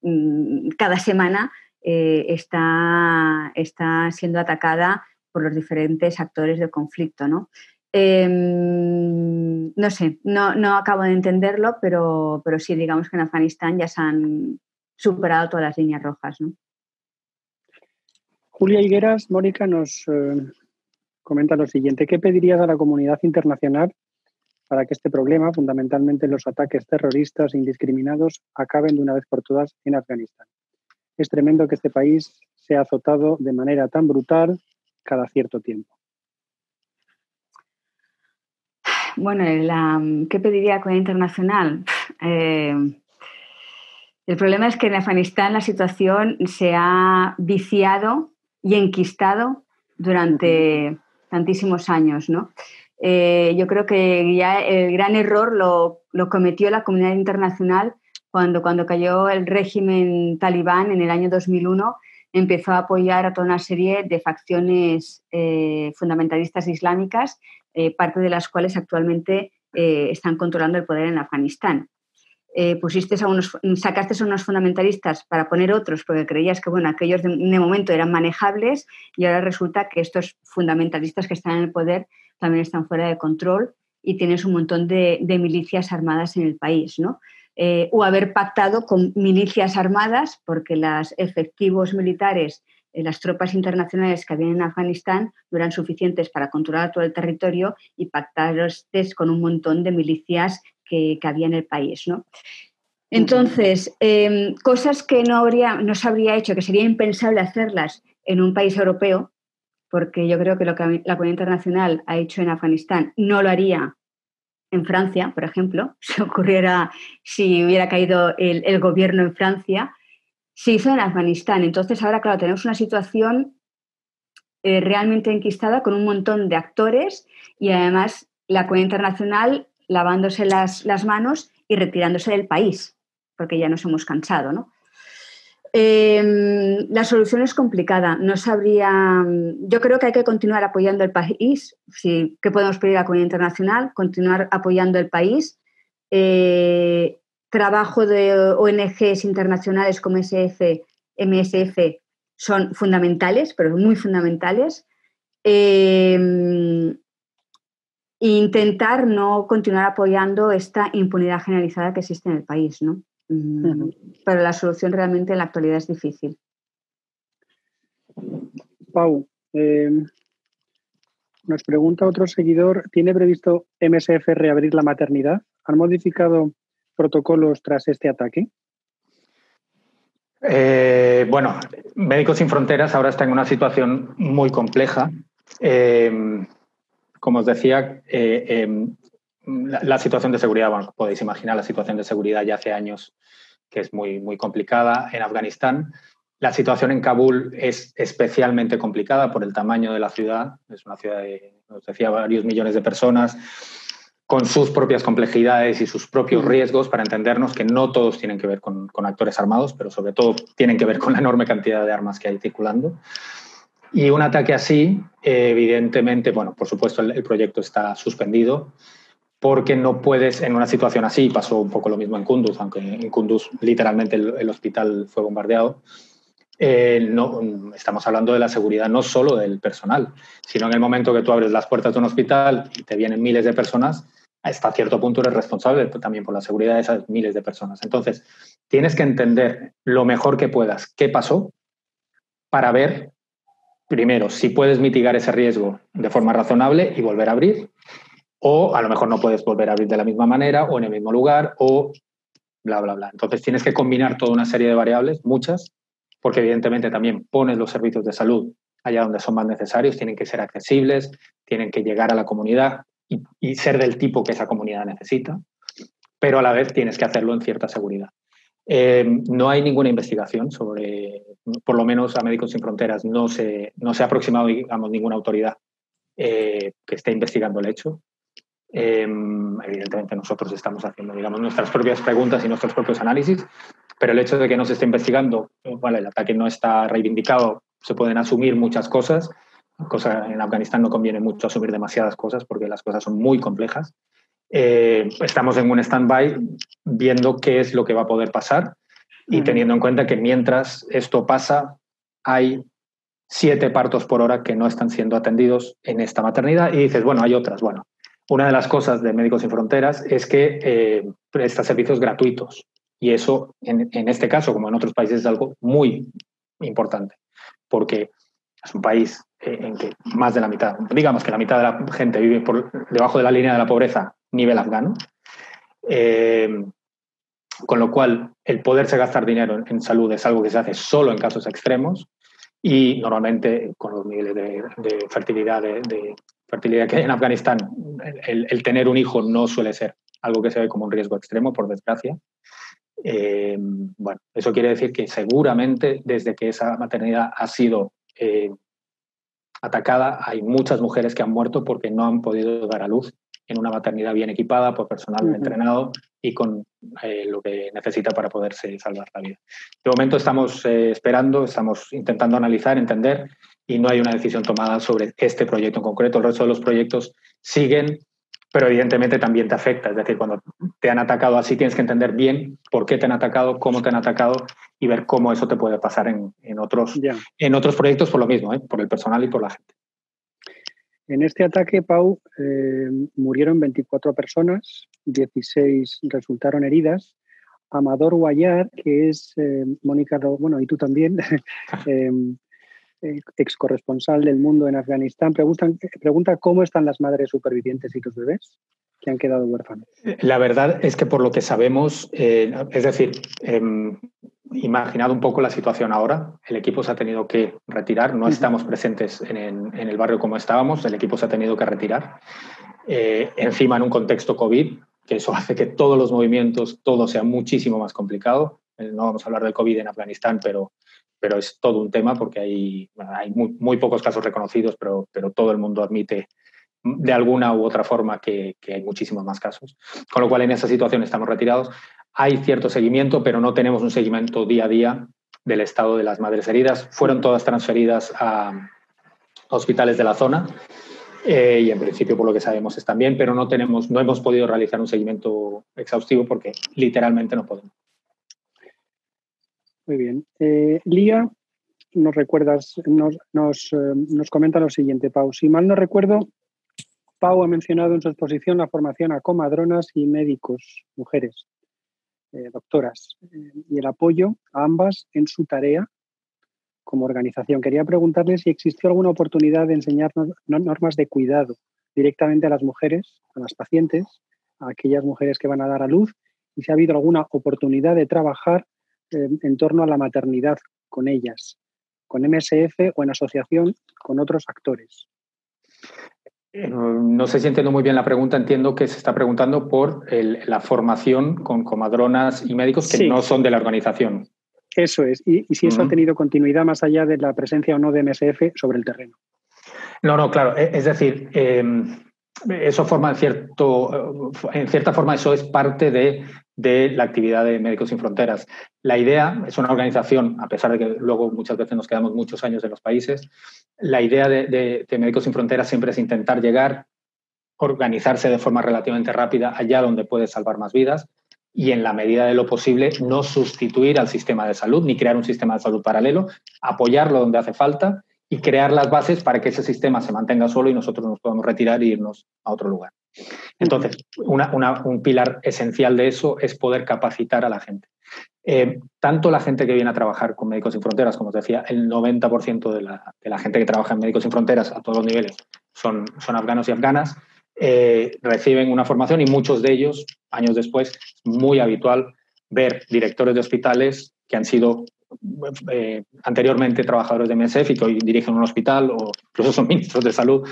mm, cada semana está, está siendo atacada por los diferentes actores del conflicto. ¿no? Em, no sé, no, no, acabo de entenderlo, pero, pero sí, digamos que en Afganistán ya se han superado todas las líneas rojas. ¿no? Julia Higueras, Mónica, nos eh, comenta lo siguiente. ¿Qué pedirías a la comunidad internacional para que este problema, fundamentalmente los ataques terroristas indiscriminados, acaben de una vez por todas en Afganistán? Es tremendo que este país sea azotado de manera tan brutal cada cierto tiempo. Bueno, ¿qué pediría la comunidad internacional? Eh, el problema es que en Afganistán la situación se ha viciado y enquistado durante tantísimos años, ¿no? Eh, yo creo que ya el gran error lo, cometió la comunidad internacional cuando, cuando cayó el régimen talibán en el año 2001 empezó a apoyar a toda una serie de facciones eh, fundamentalistas islámicas eh, parte de las cuales actualmente eh, están controlando el poder en Afganistán. Pusiste a sacaste a unos fundamentalistas para poner otros porque creías que bueno, aquellos de, momento eran manejables y ahora resulta que estos fundamentalistas que están en el poder también están fuera de control y tienes un montón de, milicias armadas en el país, ¿no? O haber pactado con milicias armadas porque los efectivos militares eh, las tropas internacionales que habían en Afganistán no eran suficientes para controlar todo el territorio y pactar con un montón de milicias que, que había en el país. ¿no? Entonces, em, cosas que no, habría, no se habría hecho, que sería impensable hacerlas en un país europeo, porque yo creo que lo que la comunidad internacional ha hecho en Afganistán no lo haría en Francia, por ejemplo, si ocurriera, si hubiera caído el, gobierno en Francia, se hizo en Afganistán. Entonces ahora, claro, tenemos una situación eh, realmente enquistada con un montón de actores y además la comunidad internacional lavándose las, manos y retirándose del país, porque ya nos hemos cansado. ¿no? Em, la solución es complicada. No sabría. Yo creo que hay que continuar apoyando el país. Sí, ¿Qué podemos pedir a la comunidad internacional? Continuar apoyando el país. Eh, trabajo de ONGs internacionales como SF, MSF son fundamentales, pero muy fundamentales. Eh, intentar no continuar apoyando esta impunidad generalizada que existe en el país, ¿no? Mm, pero la solución realmente en la actualidad es difícil. Pau, eh, nos pregunta otro seguidor, ¿tiene previsto MSF reabrir la maternidad? ¿Han modificado protocolos tras este ataque? Eh, bueno, Médicos Sin Fronteras ahora está en una situación muy compleja. Eh, como os decía, eh, la, situación de seguridad, bueno, podéis imaginar la situación de seguridad ya hace años que es muy, muy complicada en Afganistán. La situación en Kabul es especialmente complicada por el tamaño de la ciudad. Es una ciudad de, os decía, varios millones de personas con sus propias complejidades y sus propios riesgos para entendernos que no todos tienen que ver con, actores armados, pero sobre todo tienen que ver con la enorme cantidad de armas que hay circulando. Y un ataque así, evidentemente, bueno, por supuesto el, proyecto está suspendido porque no puedes, en una situación así, pasó un poco lo mismo en Kunduz, aunque en Kunduz literalmente el, hospital fue bombardeado, eh, no, estamos hablando de la seguridad no solo del personal, sino en el momento que tú abres las puertas de un hospital y te vienen miles de personas, hasta cierto punto eres responsable también por la seguridad de esas miles de personas. Entonces, tienes que entender lo mejor que puedas qué pasó para ver, primero, si puedes mitigar ese riesgo de forma razonable y volver a abrir, o a lo mejor no puedes volver a abrir de la misma manera o en el mismo lugar, o bla, bla, bla. Entonces, tienes que combinar toda una serie de variables, muchas, porque evidentemente también pones los servicios de salud allá donde son más necesarios, tienen que ser accesibles, tienen que llegar a la comunidad y, ser del tipo que esa comunidad necesita, pero a la vez tienes que hacerlo en cierta seguridad. Eh, no hay ninguna investigación sobre, por lo menos a Médicos Sin Fronteras, no se, no se ha aproximado, digamos, ninguna autoridad eh, que esté investigando el hecho. Em, evidentemente nosotros estamos haciendo, digamos, nuestras propias preguntas y nuestros propios análisis, pero el hecho de que no se esté investigando, bueno, el ataque no está reivindicado, se pueden asumir muchas cosas. Cosa, en Afganistán no conviene mucho asumir demasiadas cosas porque las cosas son muy complejas. Eh, estamos en un stand-by viendo qué es lo que va a poder pasar y teniendo en cuenta que mientras esto pasa, hay siete partos por hora que no están siendo atendidos en esta maternidad y dices, bueno, hay otras. Bueno, una de las cosas de Médicos Sin Fronteras es que eh, presta servicios gratuitos y eso, en, este caso, como en otros países, es algo muy importante porque es un país eh, en que más de la mitad, digamos que la mitad de la gente vive por debajo de la línea de la pobreza nivel afgano. Eh, con lo cual, el poderse gastar dinero en, salud es algo que se hace solo en casos extremos y normalmente con los niveles de, fertilidad, de, fertilidad que hay en Afganistán, el, tener un hijo no suele ser algo que se ve como un riesgo extremo, por desgracia. Eh, bueno, eso quiere decir que seguramente desde que esa maternidad ha sido eh, atacada, hay muchas mujeres que han muerto porque no han podido dar a luz en una maternidad bien equipada, por personal entrenado y con eh, lo que necesita para poderse salvar la vida. De momento estamos eh, esperando, estamos intentando analizar, entender y no hay una decisión tomada sobre este proyecto en concreto. El resto de los proyectos siguen, pero evidentemente también te afecta. Es decir, cuando te han atacado así tienes que entender bien por qué te han atacado, cómo te han atacado y ver cómo eso te puede pasar en, otros, en otros proyectos por lo mismo, ¿eh? por el personal y por la gente. En este ataque, Pau, eh, murieron 24 personas, 16 resultaron heridas. Amador Guayar, que es eh, Mónica, bueno, y tú también, eh, ex corresponsal del mundo en Afganistán, pregunta cómo están las madres supervivientes y los bebés que han quedado huérfanos. La verdad es que por lo que sabemos, es decir, em, imaginado un poco la situación ahora. El equipo se ha tenido que retirar, no estamos presentes en, el barrio como estábamos, el equipo se ha tenido que retirar. Eh, encima en un contexto COVID, que eso hace que todos los movimientos, todo sea muchísimo más complicado. Eh, no vamos a hablar del COVID en Afganistán, pero, pero es todo un tema porque hay, hay muy, pocos casos reconocidos, pero, pero todo el mundo admite de alguna u otra forma que, que, hay muchísimos más casos. Con lo cual, en esa situación estamos retirados. Hay cierto seguimiento, pero no tenemos un seguimiento día a día del estado de las madres heridas. Fueron todas transferidas a hospitales de la zona eh, y en principio, por lo que sabemos, están bien, pero no, tenemos, no hemos podido realizar un seguimiento exhaustivo porque literalmente no podemos. Muy bien. Eh, Lía, nos recuerdas, nos, nos, eh, nos comenta lo siguiente, Pau. Si mal no recuerdo, Pau ha mencionado en su exposición la formación a comadronas y médicos, mujeres. Eh, doctoras eh, y el apoyo a ambas en su tarea como organización. Quería preguntarle si existió alguna oportunidad de enseñar normas de cuidado directamente a las mujeres, a las pacientes, a aquellas mujeres que van a dar a luz, y si ha habido alguna oportunidad de trabajar en torno a la maternidad con ellas, con MSF o en asociación con otros actores. Eh, no sé si entiendo muy bien la pregunta. Entiendo que se está preguntando por la formación con comadronas y médicos que no son de la organización. Eso es. Y, si eso ha tenido continuidad más allá de la presencia o no de MSF sobre el terreno. No, no, claro. E, es decir, em, eso forma en, cierto, en cierta forma, eso es parte de, la actividad de Médicos Sin Fronteras. La idea es una organización, a pesar de que luego muchas veces nos quedamos muchos años en los países, la idea de, Médicos Sin Fronteras siempre es intentar llegar, organizarse de forma relativamente rápida allá donde puede salvar más vidas y en la medida de lo posible no sustituir al sistema de salud ni crear un sistema de salud paralelo, apoyarlo donde hace falta y crear las bases para que ese sistema se mantenga solo y nosotros nos podamos retirar e irnos a otro lugar. Entonces, un pilar esencial de eso es poder capacitar a la gente. Eh, tanto la gente que viene a trabajar con Médicos Sin Fronteras, como os decía, el 90% de la, gente que trabaja en Médicos Sin Fronteras a todos los niveles son, son afganos y afganas, eh, reciben una formación y muchos de ellos, años después, muy habitual ver directores de hospitales que han sido eh, anteriormente trabajadores de MSF y que hoy dirigen un hospital o incluso son ministros de salud,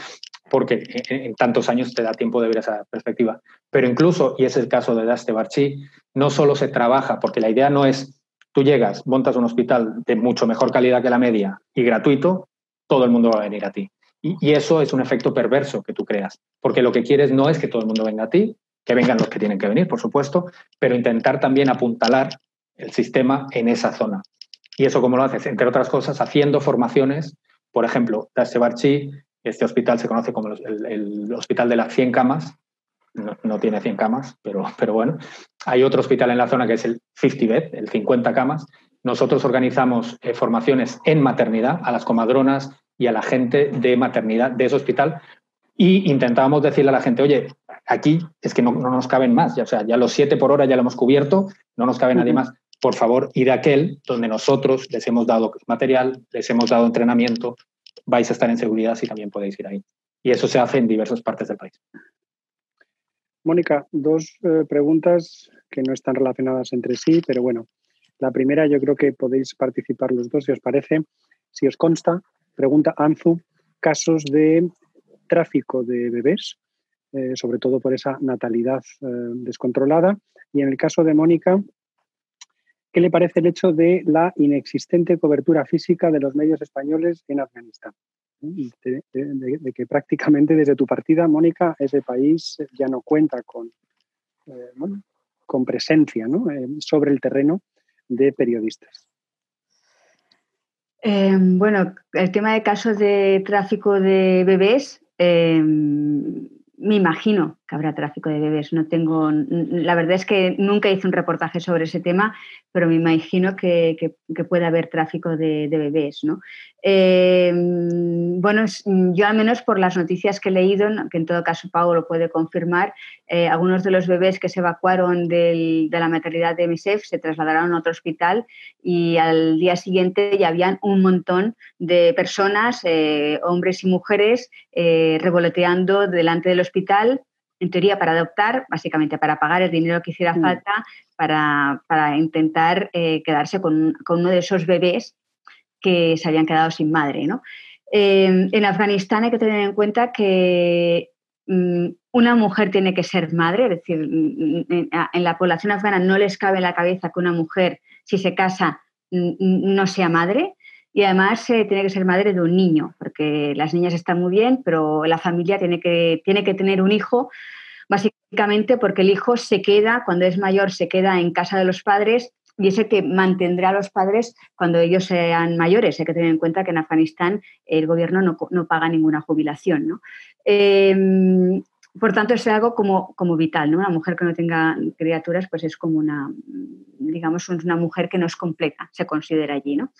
porque en, tantos años te da tiempo de ver esa perspectiva. Pero incluso, y es el caso de Daste Barchi, no solo se trabaja, porque la idea no es tú llegas, montas un hospital de mucho mejor calidad que la media y gratuito, todo el mundo va a venir a ti. Y, eso es un efecto perverso que tú creas, porque lo que quieres no es que todo el mundo venga a ti, que vengan los que tienen que venir, por supuesto, pero intentar también apuntalar el sistema en esa zona. ¿Y eso cómo lo haces? Entre otras cosas, haciendo formaciones, por ejemplo, Barchi, este hospital se conoce como el, hospital de las 100 camas, no, tiene 100 camas, pero, pero bueno. Hay otro hospital en la zona que es el 50 bed, el 50 camas. Nosotros organizamos eh, formaciones en maternidad a las comadronas y a la gente de maternidad de ese hospital y intentábamos decirle a la gente, oye, aquí es que no, nos caben más, ya, o sea, ya los siete por hora ya lo hemos cubierto, no nos cabe nadie más. Por favor, ir a aquel donde nosotros les hemos dado material, les hemos dado entrenamiento, vais a estar en seguridad si también podéis ir ahí. Y eso se hace en diversas partes del país. Mónica, dos eh, preguntas que no están relacionadas entre sí, pero bueno, la primera yo creo que podéis participar los dos si os parece. Si os consta, pregunta Anzu, casos de tráfico de bebés, eh, sobre todo por esa natalidad eh, descontrolada. Y en el caso de Mónica, ¿qué le parece el hecho de la inexistente cobertura física de los medios españoles en Afganistán? de, que prácticamente desde tu partida, Mónica, ese país ya no cuenta con, eh, con presencia eh, sobre el terreno de periodistas. Eh, bueno, el tema de casos de tráfico de bebés, me imagino que habrá tráfico de bebés. No tengo, la verdad es que nunca hice un reportaje sobre ese tema, pero me imagino que, puede haber tráfico de, bebés. ¿no? Eh, bueno, yo al menos por las noticias que he leído, que en todo caso Pau lo puede confirmar, eh, algunos de los bebés que se evacuaron de la maternidad de MSF se trasladaron a otro hospital y al día siguiente ya habían un montón de personas, eh, hombres y mujeres, revoloteando delante del hospital en teoría para adoptar, básicamente para pagar el dinero que hiciera mm. falta para, intentar eh, quedarse con, uno de esos bebés que se habían quedado sin madre. Em, en Afganistán hay que tener en cuenta que mm, una mujer tiene que ser madre, es decir, mm, en la población afgana no les cabe en la cabeza que una mujer, si se casa, no sea madre. Y además eh, tiene que ser madre de un niño, porque las niñas están muy bien, pero la familia tiene que, tiene que tener un hijo, básicamente porque el hijo se queda, cuando es mayor, se queda en casa de los padres y ese que mantendrá a los padres cuando ellos sean mayores. Hay que tener en cuenta que en Afganistán el gobierno no, paga ninguna jubilación. ¿no? Em, por tanto, es algo como, como vital, ¿no? Una mujer que no tenga criaturas, pues es como una, digamos, una mujer que no es completa, se considera allí, ¿no?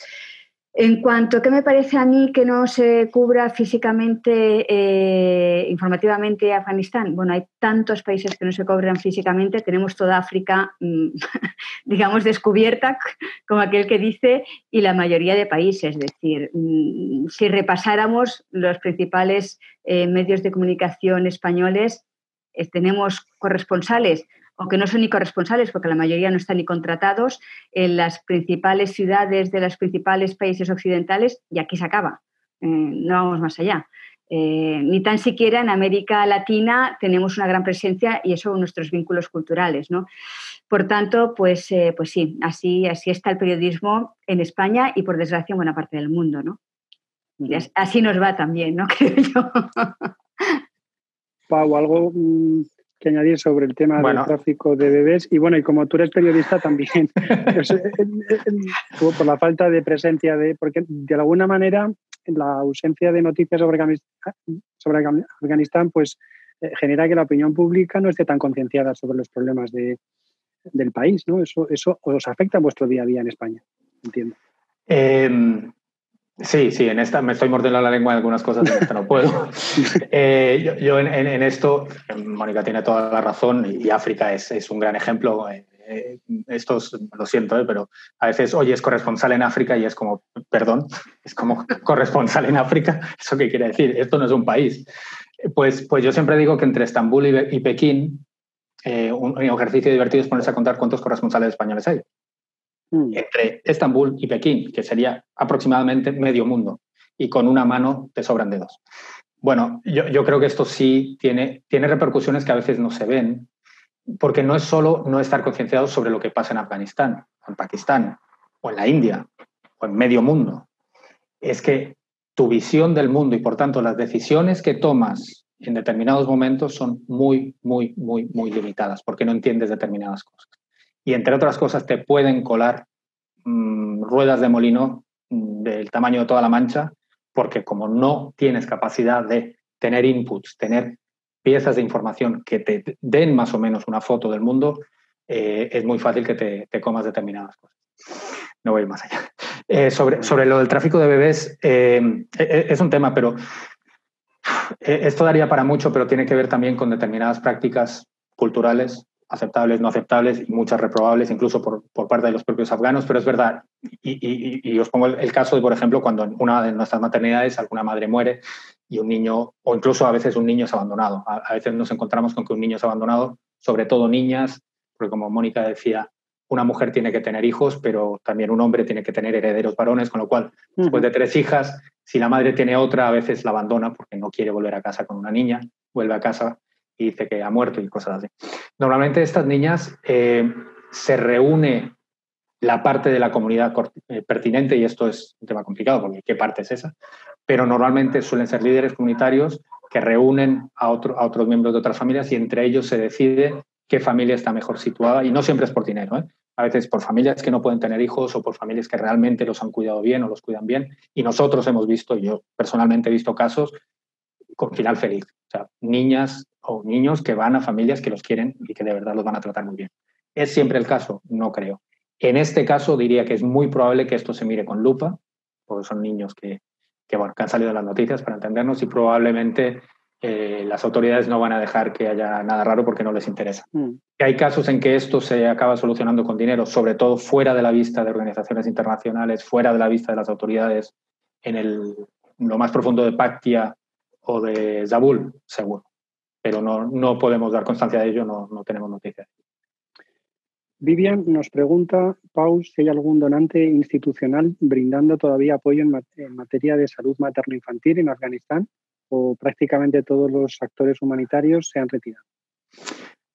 En cuanto a qué me parece a mí que no se cubra físicamente, eh, informativamente Afganistán, bueno, hay tantos países que no se cubran físicamente, tenemos toda África, mm, digamos, descubierta, como aquel que dice, y la mayoría de países. Es decir, mm, si repasáramos los principales eh, medios de comunicación españoles, eh, tenemos corresponsales aunque no son ni corresponsales, porque la mayoría no están ni contratados, en las principales ciudades de los principales países occidentales y aquí se acaba. Eh, no vamos más allá. Eh, ni tan siquiera en América Latina tenemos una gran presencia y eso nuestros vínculos culturales. ¿no? Por tanto, pues, eh, pues sí, así, así está el periodismo en España y por desgracia en buena parte del mundo. ¿no? así nos va también, ¿no? creo yo. Pau, algo mm, que añadir sobre el tema del tráfico de bebés. Y bueno, y como tú eres periodista también, pues, eh, eh, eh, por la falta de presencia de, porque de alguna manera la ausencia de noticias sobre, sobre Afganistán, pues genera que la opinión pública no esté tan concienciada sobre los problemas de, del país, ¿no? Eso, eso os afecta a vuestro día a día en España, entiendo. Em, Sí, sí, en esta me estoy mordiendo la lengua en algunas cosas, en esta no puedo. Eh, yo, en, esto, Mónica tiene toda la razón y África es, es un gran ejemplo. Eh, eh, esto lo siento, pero a veces, oye, es corresponsal en África y es como, perdón, es como corresponsal en África. ¿Eso qué quiere decir? Esto no es un país. Pues, pues yo siempre digo que entre Estambul y, Pekín, un ejercicio divertido es ponerse a contar cuántos corresponsales españoles hay. Mm. entre Estambul y Pekín, que sería aproximadamente medio mundo, y con una mano te sobran dedos. Bueno, yo, creo que esto sí tiene, repercusiones que a veces no se ven, porque no es solo no estar concienciados sobre lo que pasa en Afganistán, o en Pakistán, o en la India, o en medio mundo. Es que tu visión del mundo y por tanto las decisiones que tomas en determinados momentos son muy, muy, muy, muy limitadas porque no entiendes determinadas cosas. Y entre otras cosas te pueden colar mm, ruedas de molino mm, del tamaño de toda la mancha porque como no tienes capacidad de tener inputs, tener piezas de información que te den más o menos una foto del mundo, eh, es muy fácil que te, comas determinadas cosas. No voy más allá. Eh, sobre, sobre lo del tráfico de bebés, eh, es un tema, pero esto daría para mucho, pero tiene que ver también con determinadas prácticas culturales aceptables, no aceptables y muchas reprobables, incluso por, por parte de los propios afganos, pero es verdad. Y, y, os pongo el, caso de, por ejemplo, cuando en una de nuestras maternidades alguna madre muere y un niño, o incluso a veces un niño es abandonado. A, veces nos encontramos con que un niño es abandonado, sobre todo niñas, porque como Mónica decía, una mujer tiene que tener hijos, pero también un hombre tiene que tener herederos varones, con lo cual, después de tres hijas, si la madre tiene otra, a veces la abandona porque no quiere volver a casa con una niña, vuelve a casa y dice que ha muerto y cosas así. Normalmente estas niñas eh, se reúne la parte de la comunidad eh, pertinente, y esto es un tema complicado porque ¿qué parte es esa? Pero normalmente suelen ser líderes comunitarios que reúnen a, otros miembros de otras familias y entre ellos se decide qué familia está mejor situada y no siempre es por dinero, ¿eh? a veces por familias que no pueden tener hijos o por familias que realmente los han cuidado bien o los cuidan bien y nosotros hemos visto, yo personalmente he visto casos con final feliz, o sea, niñas o niños que van a familias que los quieren y que de verdad los van a tratar muy bien. ¿Es siempre el caso? No creo. En este caso diría que es muy probable que esto se mire con lupa, porque son niños que, que, bueno, que han salido en las noticias para entendernos y probablemente eh, las autoridades no van a dejar que haya nada raro porque no les interesa. Mm. Hay casos en que esto se acaba solucionando con dinero, sobre todo fuera de la vista de organizaciones internacionales, fuera de la vista de las autoridades, en el, lo más profundo de Paktia o de Zabul, seguro pero no, no podemos dar constancia de ello, no, no tenemos noticias. Vivian nos pregunta, Pau, si hay algún donante institucional brindando todavía apoyo en, materia de salud materno-infantil en Afganistán o prácticamente todos los actores humanitarios se han retirado.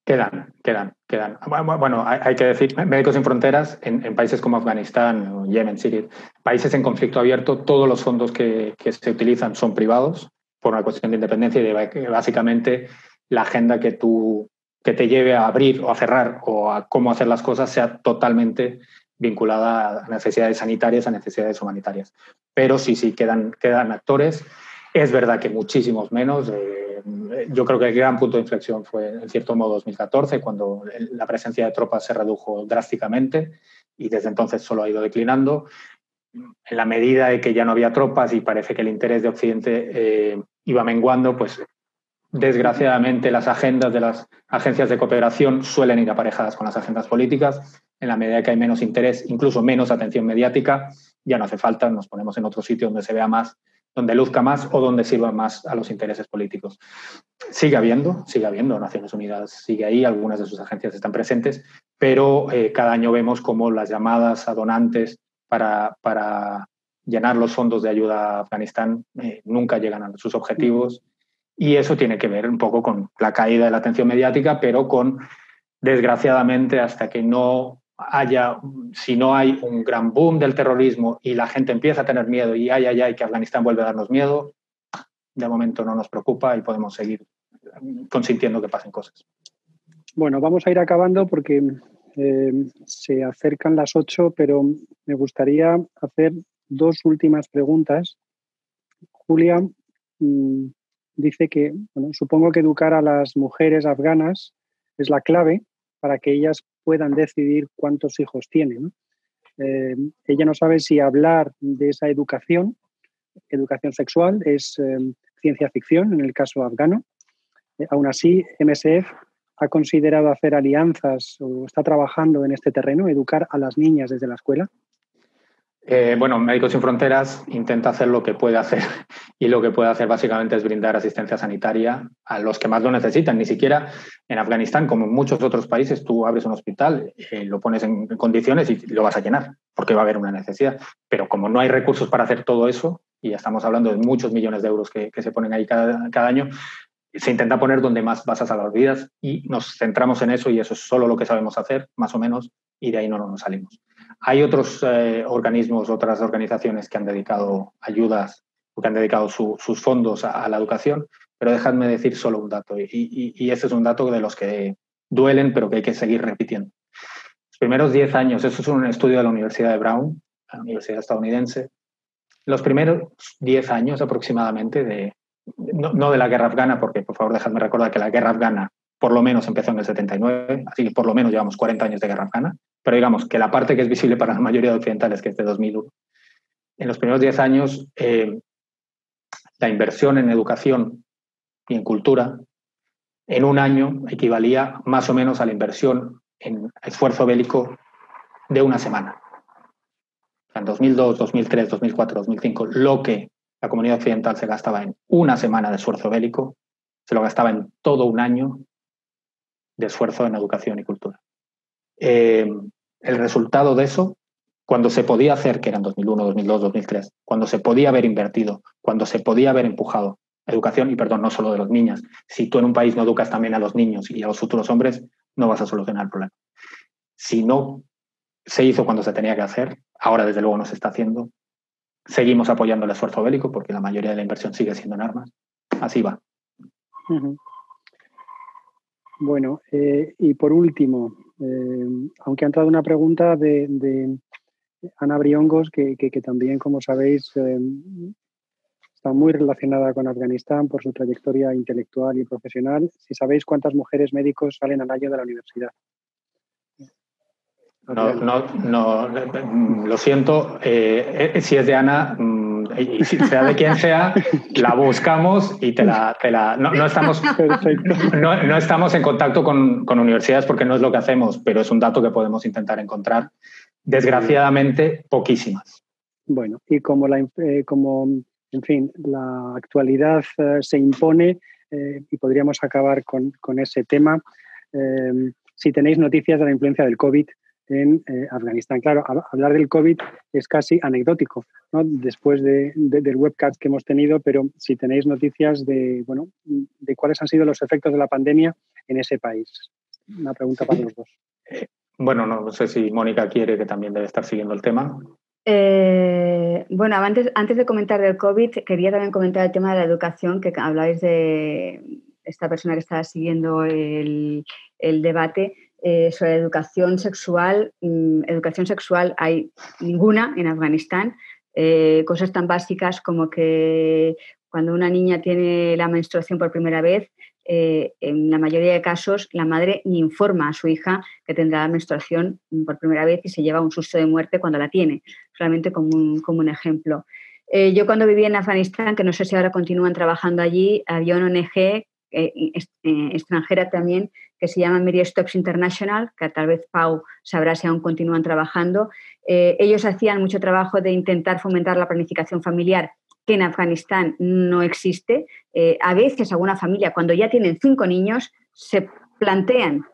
Quedan, quedan, quedan. Bueno, hay, que decir, Médicos Sin Fronteras, en, países como Afganistán, Yemen, Siria, países en conflicto abierto, todos los fondos que, que se utilizan son privados por una cuestión de independencia y de básicamente la agenda que tú que te lleve a abrir o a cerrar o a cómo hacer las cosas sea totalmente vinculada a necesidades sanitarias, a necesidades humanitarias. Pero sí, sí, quedan, quedan actores. Es verdad que muchísimos menos. Eh, yo creo que el gran punto de inflexión fue, en cierto modo, 2014, cuando la presencia de tropas se redujo drásticamente y desde entonces solo ha ido declinando en la medida de que ya no había tropas y parece que el interés de Occidente eh, iba menguando, pues desgraciadamente las agendas de las agencias de cooperación suelen ir aparejadas con las agendas políticas. En la medida que hay menos interés, incluso menos atención mediática, ya no hace falta, nos ponemos en otro sitio donde se vea más, donde luzca más o donde sirva más a los intereses políticos. Sigue habiendo, sigue habiendo, Naciones Unidas sigue ahí, algunas de sus agencias están presentes, pero eh, cada año vemos como las llamadas a donantes para, para llenar los fondos de ayuda a Afganistán eh, nunca llegan a sus objetivos. Y eso tiene que ver un poco con la caída de la atención mediática, pero con, desgraciadamente, hasta que no haya, si no hay un gran boom del terrorismo y la gente empieza a tener miedo y ay, ay, ay, que Afganistán vuelve a darnos miedo, de momento no nos preocupa y podemos seguir consintiendo que pasen cosas. Bueno, vamos a ir acabando porque eh, se acercan las ocho, pero me gustaría hacer dos últimas preguntas. Julia mm, dice que, supongo que educar a las mujeres afganas es la clave para que ellas puedan decidir cuántos hijos tienen. Eh, ella no sabe si hablar de esa educación, educación sexual, es eh, ciencia ficción en el caso afgano. aún así, MSF ha considerado hacer alianzas o está trabajando en este terreno, educar a las niñas desde la escuela? Eh, bueno, Médicos Sin Fronteras intenta hacer lo que puede hacer y lo que puede hacer básicamente es brindar asistencia sanitaria a los que más lo necesitan. Ni siquiera en Afganistán, como en muchos otros países, tú abres un hospital, eh, lo pones en condiciones y lo vas a llenar, porque va a haber una necesidad. Pero como no hay recursos para hacer todo eso, y ya estamos hablando de muchos millones de euros que, se ponen ahí cada, cada año, se intenta poner donde más vas a salvar vidas y nos centramos en eso y eso es solo lo que sabemos hacer, más o menos, y de ahí no nos salimos. Hay otros eh, organismos, otras organizaciones que han dedicado ayudas porque han dedicado sus fondos a, la educación, pero dejadme decir solo un dato, y, y, ese es un dato de los que duelen, pero que hay que seguir repitiendo. Los primeros 10 años, eso es un estudio de la Universidad de Brown, la universidad estadounidense, los primeros 10 años aproximadamente de, no, de la guerra afgana, porque por favor dejadme recordar que la guerra afgana por lo menos empezó en el 79, así que por lo menos llevamos 40 años de guerra afgana, pero digamos que la parte que es visible para la mayoría de occidentales, que es de 2001, en los primeros 10 años eh, la inversión en educación y en cultura en un año equivalía más o menos a la inversión en esfuerzo bélico de una semana. En 2002, 2003, 2004, 2005, lo que la comunidad occidental se gastaba en una semana de esfuerzo bélico, se lo gastaba en todo un año de esfuerzo en educación y cultura. Eh, el resultado de eso, cuando se podía hacer, que eran 2001, 2002, 2003, cuando se podía haber invertido, cuando se podía haber empujado educación, y perdón, no solo de los niños, si tú en un país no educas también a los niños y a los futuros hombres, no vas a solucionar el problema. Si no se hizo cuando se tenía que hacer, ahora desde luego no se está haciendo, seguimos apoyando el esfuerzo bélico porque la mayoría de la inversión sigue siendo en armas. Así va. Bueno, eh, y por último, eh, aunque ha entrado una pregunta de, Ana Briongos, que, también, como sabéis, eh, está muy relacionada con Afganistán por su trayectoria intelectual y profesional. Si sabéis cuántas mujeres médicos salen al año de la universidad. No, no, no, lo siento. Eh, si es de Ana, mm, y sea de quien sea, la buscamos y te la. Te la no, estamos, no, no, estamos en contacto con, con, universidades porque no es lo que hacemos, pero es un dato que podemos intentar encontrar. Desgraciadamente, poquísimas. Bueno, y como, la, eh, como en fin, la actualidad eh, se impone y podríamos acabar con, con ese tema. si tenéis noticias de la influencia del COVID, en eh, Afganistán. Claro, hablar del COVID es casi anecdótico, ¿no? después de, del webcast que hemos tenido, pero si tenéis noticias de, bueno, de cuáles han sido los efectos de la pandemia en ese país. Una pregunta para los dos. Eh, bueno, no sé si Mónica quiere, que también debe estar siguiendo el tema. Eh, bueno, antes, antes de comentar del COVID, quería también comentar el tema de la educación, que habláis de esta persona que está siguiendo el, el debate. Eh, sobre educación sexual. Mm, educación sexual hay ninguna en Afganistán. Eh, cosas tan básicas como que cuando una niña tiene la menstruación por primera vez, eh, en la mayoría de casos la madre ni informa a su hija que tendrá la menstruación por primera vez y se lleva un susto de muerte cuando la tiene, solamente como un, como un ejemplo. yo cuando vivía en Afganistán, que no sé si ahora continúan trabajando allí, había una ONG extranjera también que se llama Mary Stops International, que tal vez Pau sabrá si aún continúan trabajando. Eh, ellos hacían mucho trabajo de intentar fomentar la planificación familiar que en Afganistán no existe. Eh, a veces alguna familia, cuando ya tienen cinco niños, se plantean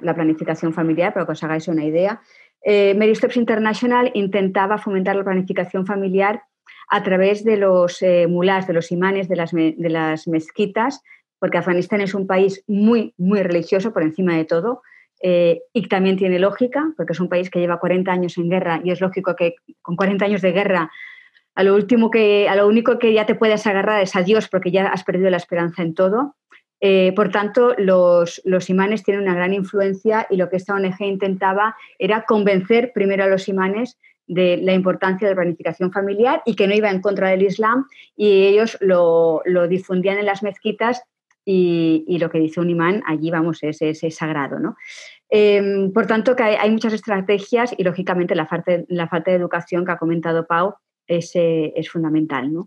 la planificación familiar, para que os hagáis una idea. Eh, Mary Stops International intentaba fomentar la planificación familiar a través de los eh, mulás, de los imanes de las, de las mezquitas, porque Afganistán es un país muy, muy religioso por encima de todo. Eh, y también tiene lógica, porque es un país que lleva 40 años en guerra y es lógico que con 40 años de guerra a lo, último que, a lo único que ya te puedes agarrar es a Dios porque ya has perdido la esperanza en todo. Eh, por tanto, los, los, imanes tienen una gran influencia y lo que esta ONG intentaba era convencer primero a los imanes de la importancia de la planificación familiar y que no iba en contra del Islam y ellos lo, lo difundían en las mezquitas y, lo que dice un imán allí, vamos, es, es, sagrado, ¿no? Em, por tanto, que hay, muchas estrategias y, lógicamente, la falta, la falta de educación que ha comentado Pau es, eh, es fundamental, ¿no?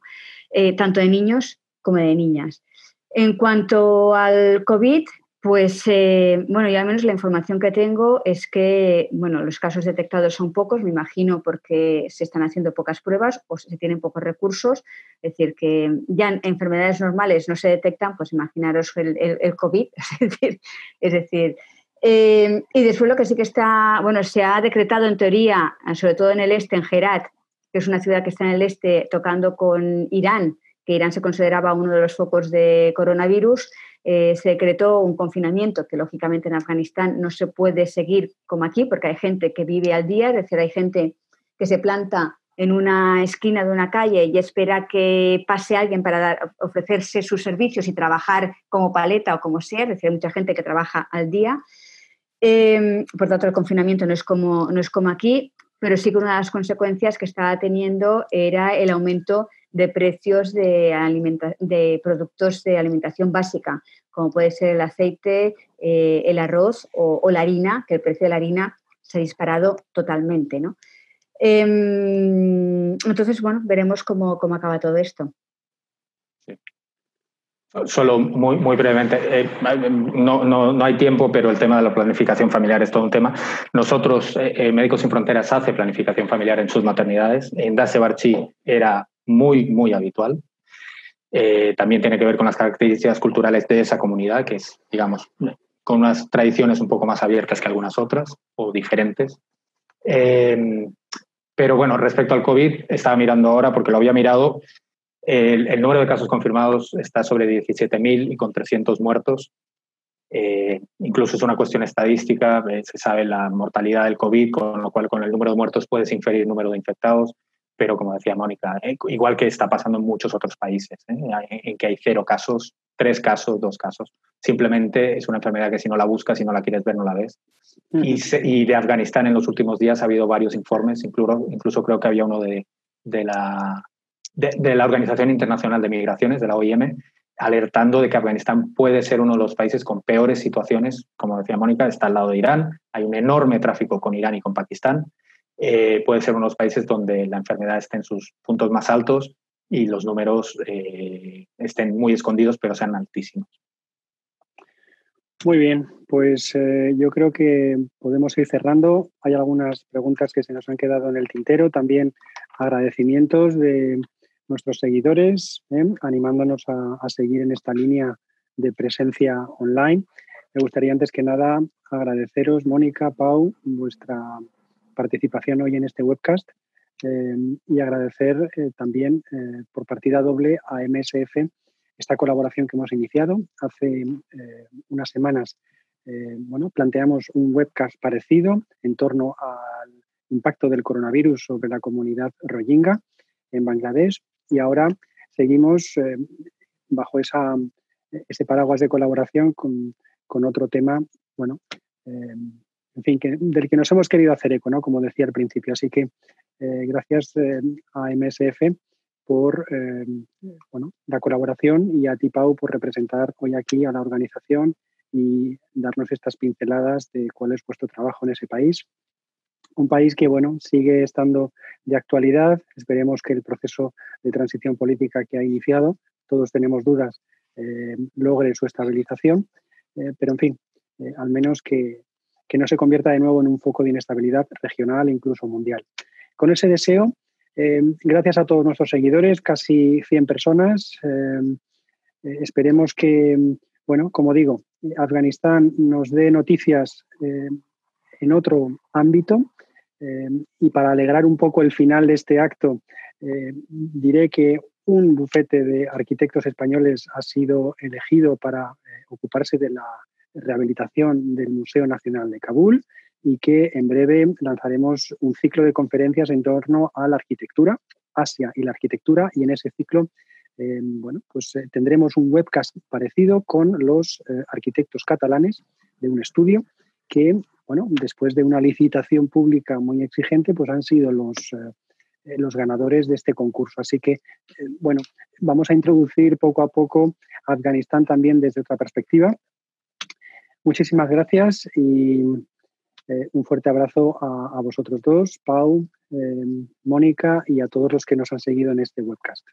Eh, tanto de niños como de niñas. En cuanto al COVID, pues eh, bueno, y al menos la información que tengo es que bueno, los casos detectados son pocos, me imagino, porque se están haciendo pocas pruebas o se tienen pocos recursos. Es decir, que ya en enfermedades normales no se detectan, pues imaginaros el, el, COVID. Es decir, es decir eh, y después lo que sí que está, bueno, se ha decretado en teoría, sobre todo en el este, en Herat, que es una ciudad que está en el este, tocando con Irán, que Irán se consideraba uno de los focos de coronavirus, eh, se decretó un confinamiento que lógicamente en Afganistán no se puede seguir como aquí porque hay gente que vive al día, es decir, hay gente que se planta en una esquina de una calle y espera que pase alguien para ofrecerse sus servicios y trabajar como paleta o como sea, es decir, hay mucha gente que trabaja al día. Em, por tanto, el confinamiento no es, como, no es como aquí, pero sí que una de las consecuencias que estaba teniendo era el aumento de precios de, de productos de alimentación básica, como puede ser el aceite, eh, el arroz o, la harina, que el precio de la harina se ha disparado totalmente. ¿no? Em, entonces, bueno, veremos cómo, cómo acaba todo esto. Solo muy, muy brevemente, eh, no, no, no, hay tiempo, pero el tema de la planificación familiar es todo un tema. Nosotros, eh, Médicos Sin Fronteras, hace planificación familiar en sus maternidades. En Dase Barchi era muy, muy habitual. Eh, también tiene que ver con las características culturales de esa comunidad, que es, digamos, con unas tradiciones un poco más abiertas que algunas otras o diferentes. pero bueno, respecto al COVID, estaba mirando ahora porque lo había mirado el, número de casos confirmados está sobre 17.000 y con 300 muertos. Eh, incluso es una cuestión estadística, eh, se sabe la mortalidad del COVID, con lo cual con el número de muertos puedes inferir el número de infectados, pero como decía Mónica, eh, igual que está pasando en muchos otros países, en que hay cero casos, tres casos, dos casos. Simplemente es una enfermedad que si no la buscas, si no la quieres ver, no la ves. y, y, de Afganistán en los últimos días ha habido varios informes, incluso, incluso creo que había uno de, de la de, la Organización Internacional de Migraciones, de la OIM, alertando de que Afganistán puede ser uno de los países con peores situaciones. Como decía Mónica, está al lado de Irán, hay un enorme tráfico con Irán y con Pakistán. Eh, puede ser uno de los países donde la enfermedad esté en sus puntos más altos y los números eh, estén muy escondidos, pero sean altísimos. Muy bien, pues eh, yo creo que podemos ir cerrando. Hay algunas preguntas que se nos han quedado en el tintero, también agradecimientos de nuestros seguidores, ¿eh? animándonos a, seguir en esta línea de presencia online. Me gustaría antes que nada agradeceros, Mónica, Pau, vuestra participación hoy en este webcast eh, y agradecer eh, también por partida doble a MSF esta colaboración que hemos iniciado. Hace unas semanas bueno, planteamos un webcast parecido en torno al impacto del coronavirus sobre la comunidad rohingya en Bangladesh y ahora seguimos eh, bajo esa, ese paraguas de colaboración con, otro tema, bueno, eh, en fin, que, del que nos hemos querido hacer eco, ¿no? Como decía al principio. Así que eh, gracias a MSF por bueno, la colaboración y a ti, Pau, por representar hoy aquí a la organización y darnos estas pinceladas de cuál es vuestro trabajo en ese país un país que bueno, sigue estando de actualidad. Esperemos que el proceso de transición política que ha iniciado, todos tenemos dudas, eh, logre su estabilización. Eh, pero en fin, eh, al menos que, no se convierta de nuevo en un foco de inestabilidad regional e incluso mundial. Con ese deseo, gracias a todos nuestros seguidores, casi 100 personas, esperemos que, bueno, como digo, Afganistán nos dé noticias en otro ámbito eh, y para alegrar un poco el final de este acto, eh, diré que un bufete de arquitectos españoles ha sido elegido para eh, ocuparse de la rehabilitación del Museo Nacional de Kabul y que en breve lanzaremos un ciclo de conferencias en torno a la arquitectura, Asia y la arquitectura, y en ese ciclo bueno, pues tendremos un webcast parecido con los arquitectos catalanes de un estudio que bueno, después de una licitación pública muy exigente, pues han sido los, eh, eh, los ganadores de este concurso. Así que, eh, bueno, vamos a introducir poco a poco Afganistán también desde otra perspectiva. Muchísimas gracias y un fuerte abrazo a, vosotros dos, Pau, Mónica y a todos los que nos han seguido en este webcast.